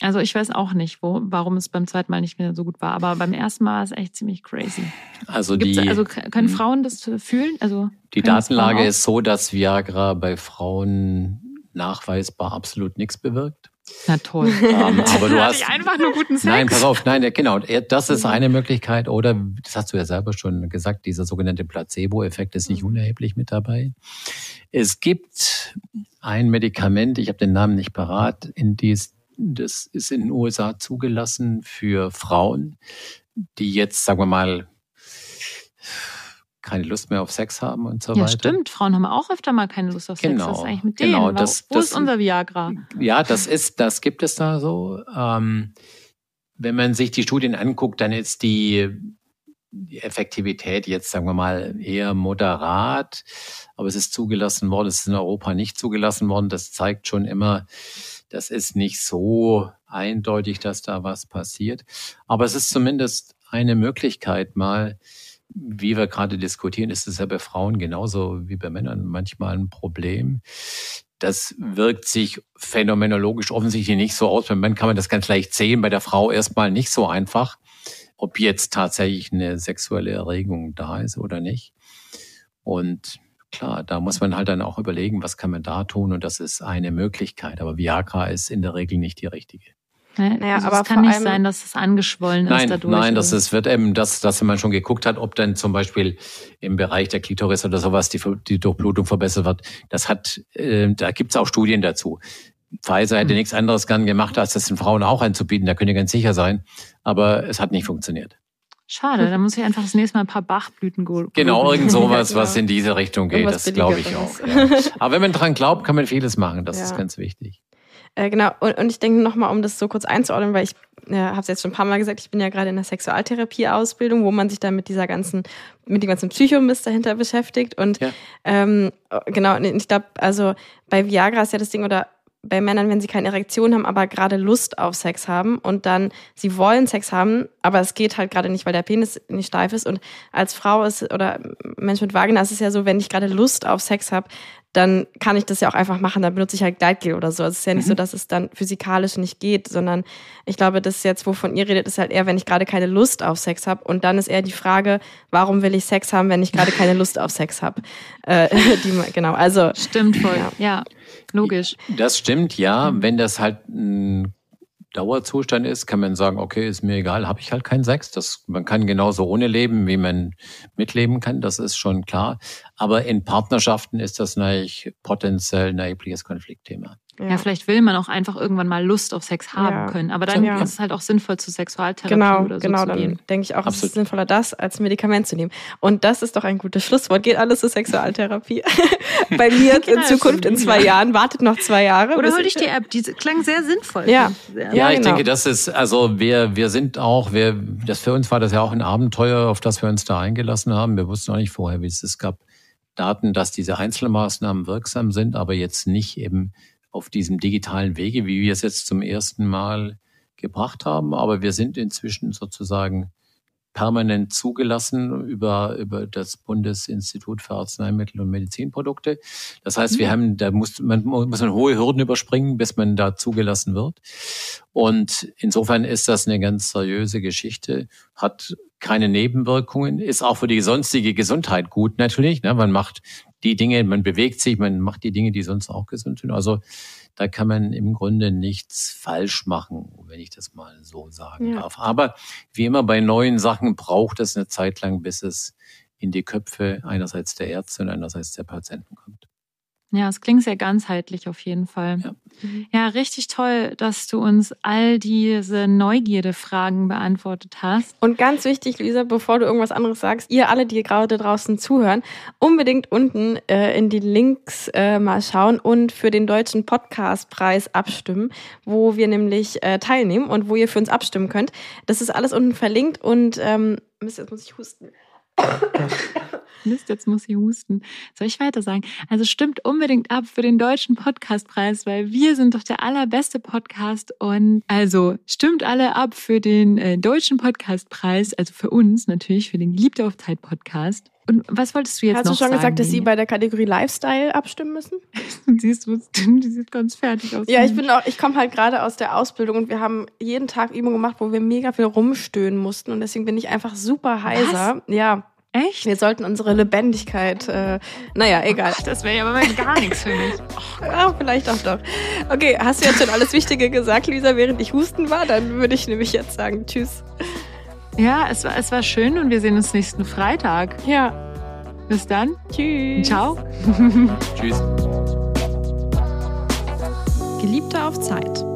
Also ich weiß auch nicht, wo, warum es beim zweiten Mal nicht mehr so gut war. Aber beim ersten Mal war es echt ziemlich crazy. Also die, also können Mhm. Frauen das fühlen? Also die Datenlage ist so, dass Viagra bei Frauen nachweisbar absolut nichts bewirkt. Na toll. Ähm, aber du hast einfach nur guten Sex. Nein, pass auf, nein, genau. Das ist eine Möglichkeit. Oder, das hast du ja selber schon gesagt, dieser sogenannte Placebo-Effekt ist nicht unerheblich mit dabei. Es gibt ein Medikament, ich habe den Namen nicht parat, in dies, das ist in den USA zugelassen für Frauen, die jetzt, sagen wir mal, keine Lust mehr auf Sex haben und so Ja, weiter. stimmt. Frauen haben auch öfter mal keine Lust auf Sex. Genau, Was ist eigentlich mit genau, denen? das- wo das- ist unser Viagra? Ja, das ist, das gibt es da so. Ähm, wenn man sich die Studien anguckt, dann ist die, die Effektivität jetzt, sagen wir mal, eher moderat. Aber es ist zugelassen worden, es ist in Europa nicht zugelassen worden. Das zeigt schon immer, das ist nicht so eindeutig, dass da was passiert. Aber es ist zumindest eine Möglichkeit mal, wie wir gerade diskutieren, ist es ja bei Frauen genauso wie bei Männern manchmal ein Problem. Das wirkt sich phänomenologisch offensichtlich nicht so aus. Beim Mann kann man das ganz leicht sehen, bei der Frau erstmal nicht so einfach, ob jetzt tatsächlich eine sexuelle Erregung da ist oder nicht. Und klar, da muss man halt dann auch überlegen, was kann man da tun und das ist eine Möglichkeit. Aber Viagra ist in der Regel nicht die richtige. Naja, also aber es kann nicht sein, dass es angeschwollen ist Nein, dadurch. nein, das oder? ist, wird eben, das, dass man schon geguckt hat, ob dann zum Beispiel im Bereich der Klitoris oder sowas die, die Durchblutung verbessert wird. Das hat, äh, da gibt's auch Studien dazu. Pfizer hätte Hm. nichts anderes gern gemacht, als das den Frauen auch anzubieten. Da könnt ihr ganz sicher sein. Aber es hat nicht funktioniert. Schade, da muss ich einfach das nächste Mal ein paar Bachblüten go- Genau, irgend sowas, was in diese Richtung geht. Irgendwas Das glaube ich auch. Ja. Aber wenn man dran glaubt, kann man vieles machen. Das Ja. ist ganz wichtig. Äh, genau, und, und ich denke nochmal, um das so kurz einzuordnen, weil ich äh, habe es jetzt schon ein paar Mal gesagt, ich bin ja gerade in der Sexualtherapie-Ausbildung, wo man sich dann mit dieser ganzen, mit dem ganzen Psychomist dahinter beschäftigt. Und Ja. ähm, genau, und ich glaube, also bei Viagra ist ja das Ding, oder bei Männern, wenn sie keine Erektion haben, aber gerade Lust auf Sex haben und dann sie wollen Sex haben, aber es geht halt gerade nicht, weil der Penis nicht steif ist. Und als Frau ist oder Mensch mit Vagina ist es ja so, wenn ich gerade Lust auf Sex habe, dann kann ich das ja auch einfach machen. Dann benutze ich halt Gleitgel oder so. Also es ist ja nicht so, dass es dann physikalisch nicht geht, sondern ich glaube, das jetzt, wovon ihr redet, ist halt eher, wenn ich gerade keine Lust auf Sex habe. Und dann ist eher die Frage, warum will ich Sex haben, wenn ich gerade keine Lust auf Sex habe? Äh, genau, also Stimmt voll. Ja. Ja, logisch. Das stimmt, ja. Wenn das halt ein Dauerzustand ist, kann man sagen, okay, ist mir egal, habe ich halt keinen Sex. Das, man kann genauso ohne leben, wie man mitleben kann, das ist schon klar. Aber in Partnerschaften ist das natürlich potenziell ein erhebliches Konfliktthema. Ja. vielleicht will man auch einfach irgendwann mal Lust auf Sex haben Ja. können. Aber dann Ja. ist es halt auch sinnvoll, zu Sexualtherapie Genau, oder so genau, zu dann gehen. denke ich auch, es Absolut. ist sinnvoller, das als Medikament zu nehmen. Und das ist doch ein gutes Schlusswort. Geht alles zur Sexualtherapie. Bei mir in alles Zukunft in zwei. Jahren. Wartet noch zwei Jahre. Oder hol ich- dich die App, die klang sehr sinnvoll. Ja. Ja, Ja, ich genau. denke, das ist, also wir, wir sind auch, wir, das für uns war das ja auch ein Abenteuer, auf das wir uns da eingelassen haben. Wir wussten auch nicht vorher, wie es es gab Daten, dass diese Einzelmaßnahmen wirksam sind, aber jetzt nicht eben auf diesem digitalen Wege, wie wir es jetzt zum ersten Mal gebracht haben. Aber wir sind inzwischen sozusagen permanent zugelassen über, über das Bundesinstitut für Arzneimittel und Medizinprodukte. Das heißt, wir haben, da muss man, muss man hohe Hürden überspringen, bis man da zugelassen wird. Und insofern ist das eine ganz seriöse Geschichte, hat keine Nebenwirkungen, ist auch für die sonstige Gesundheit gut natürlich. Ne? Man macht die Dinge, man bewegt sich, man macht die Dinge, die sonst auch gesund sind. Also da kann man im Grunde nichts falsch machen, wenn ich das mal so sagen Ja. darf. Aber wie immer bei neuen Sachen braucht es eine Zeit lang, bis es in die Köpfe einerseits der Ärzte und andererseits der Patienten kommt. Ja, es klingt sehr ganzheitlich auf jeden Fall. Ja. Ja, richtig toll, dass du uns all diese Neugierde-Fragen beantwortet hast. Und ganz wichtig, Lisa, bevor du irgendwas anderes sagst, ihr alle, die gerade draußen zuhören, unbedingt unten äh, in die Links äh, mal schauen und für den deutschen Podcastpreis abstimmen, wo wir nämlich äh, teilnehmen und wo ihr für uns abstimmen könnt. Das ist alles unten verlinkt und ähm, Mist, jetzt muss ich husten. Mist, jetzt muss ich husten. Soll ich weiter sagen? Also stimmt unbedingt ab für den deutschen Podcastpreis, weil wir sind doch der allerbeste Podcast und also stimmt alle ab für den äh, deutschen Podcastpreis, also für uns natürlich, für den Geliebte auf Zeit Podcast. Und was wolltest du jetzt Hast noch du schon sagen? gesagt, dass Sie bei der Kategorie Lifestyle abstimmen müssen? Siehst du, die sieht ganz fertig aus. Ja, ich bin auch, ich komme halt gerade aus der Ausbildung und wir haben jeden Tag Übungen gemacht, wo wir mega viel rumstöhnen mussten und deswegen bin ich einfach super heiser. Ja, Echt? wir sollten unsere Lebendigkeit, äh, naja, egal. Ach, das wäre ja aber mal gar nichts für mich. Ja, vielleicht auch doch. Okay, hast du jetzt schon alles Wichtige gesagt, Lisa, während ich husten war? Dann würde ich nämlich jetzt sagen, tschüss. Ja, es war, es war schön und wir sehen uns nächsten Freitag. Ja, Bis dann. tschüss. Ciao. Tschüss. Geliebte auf Zeit.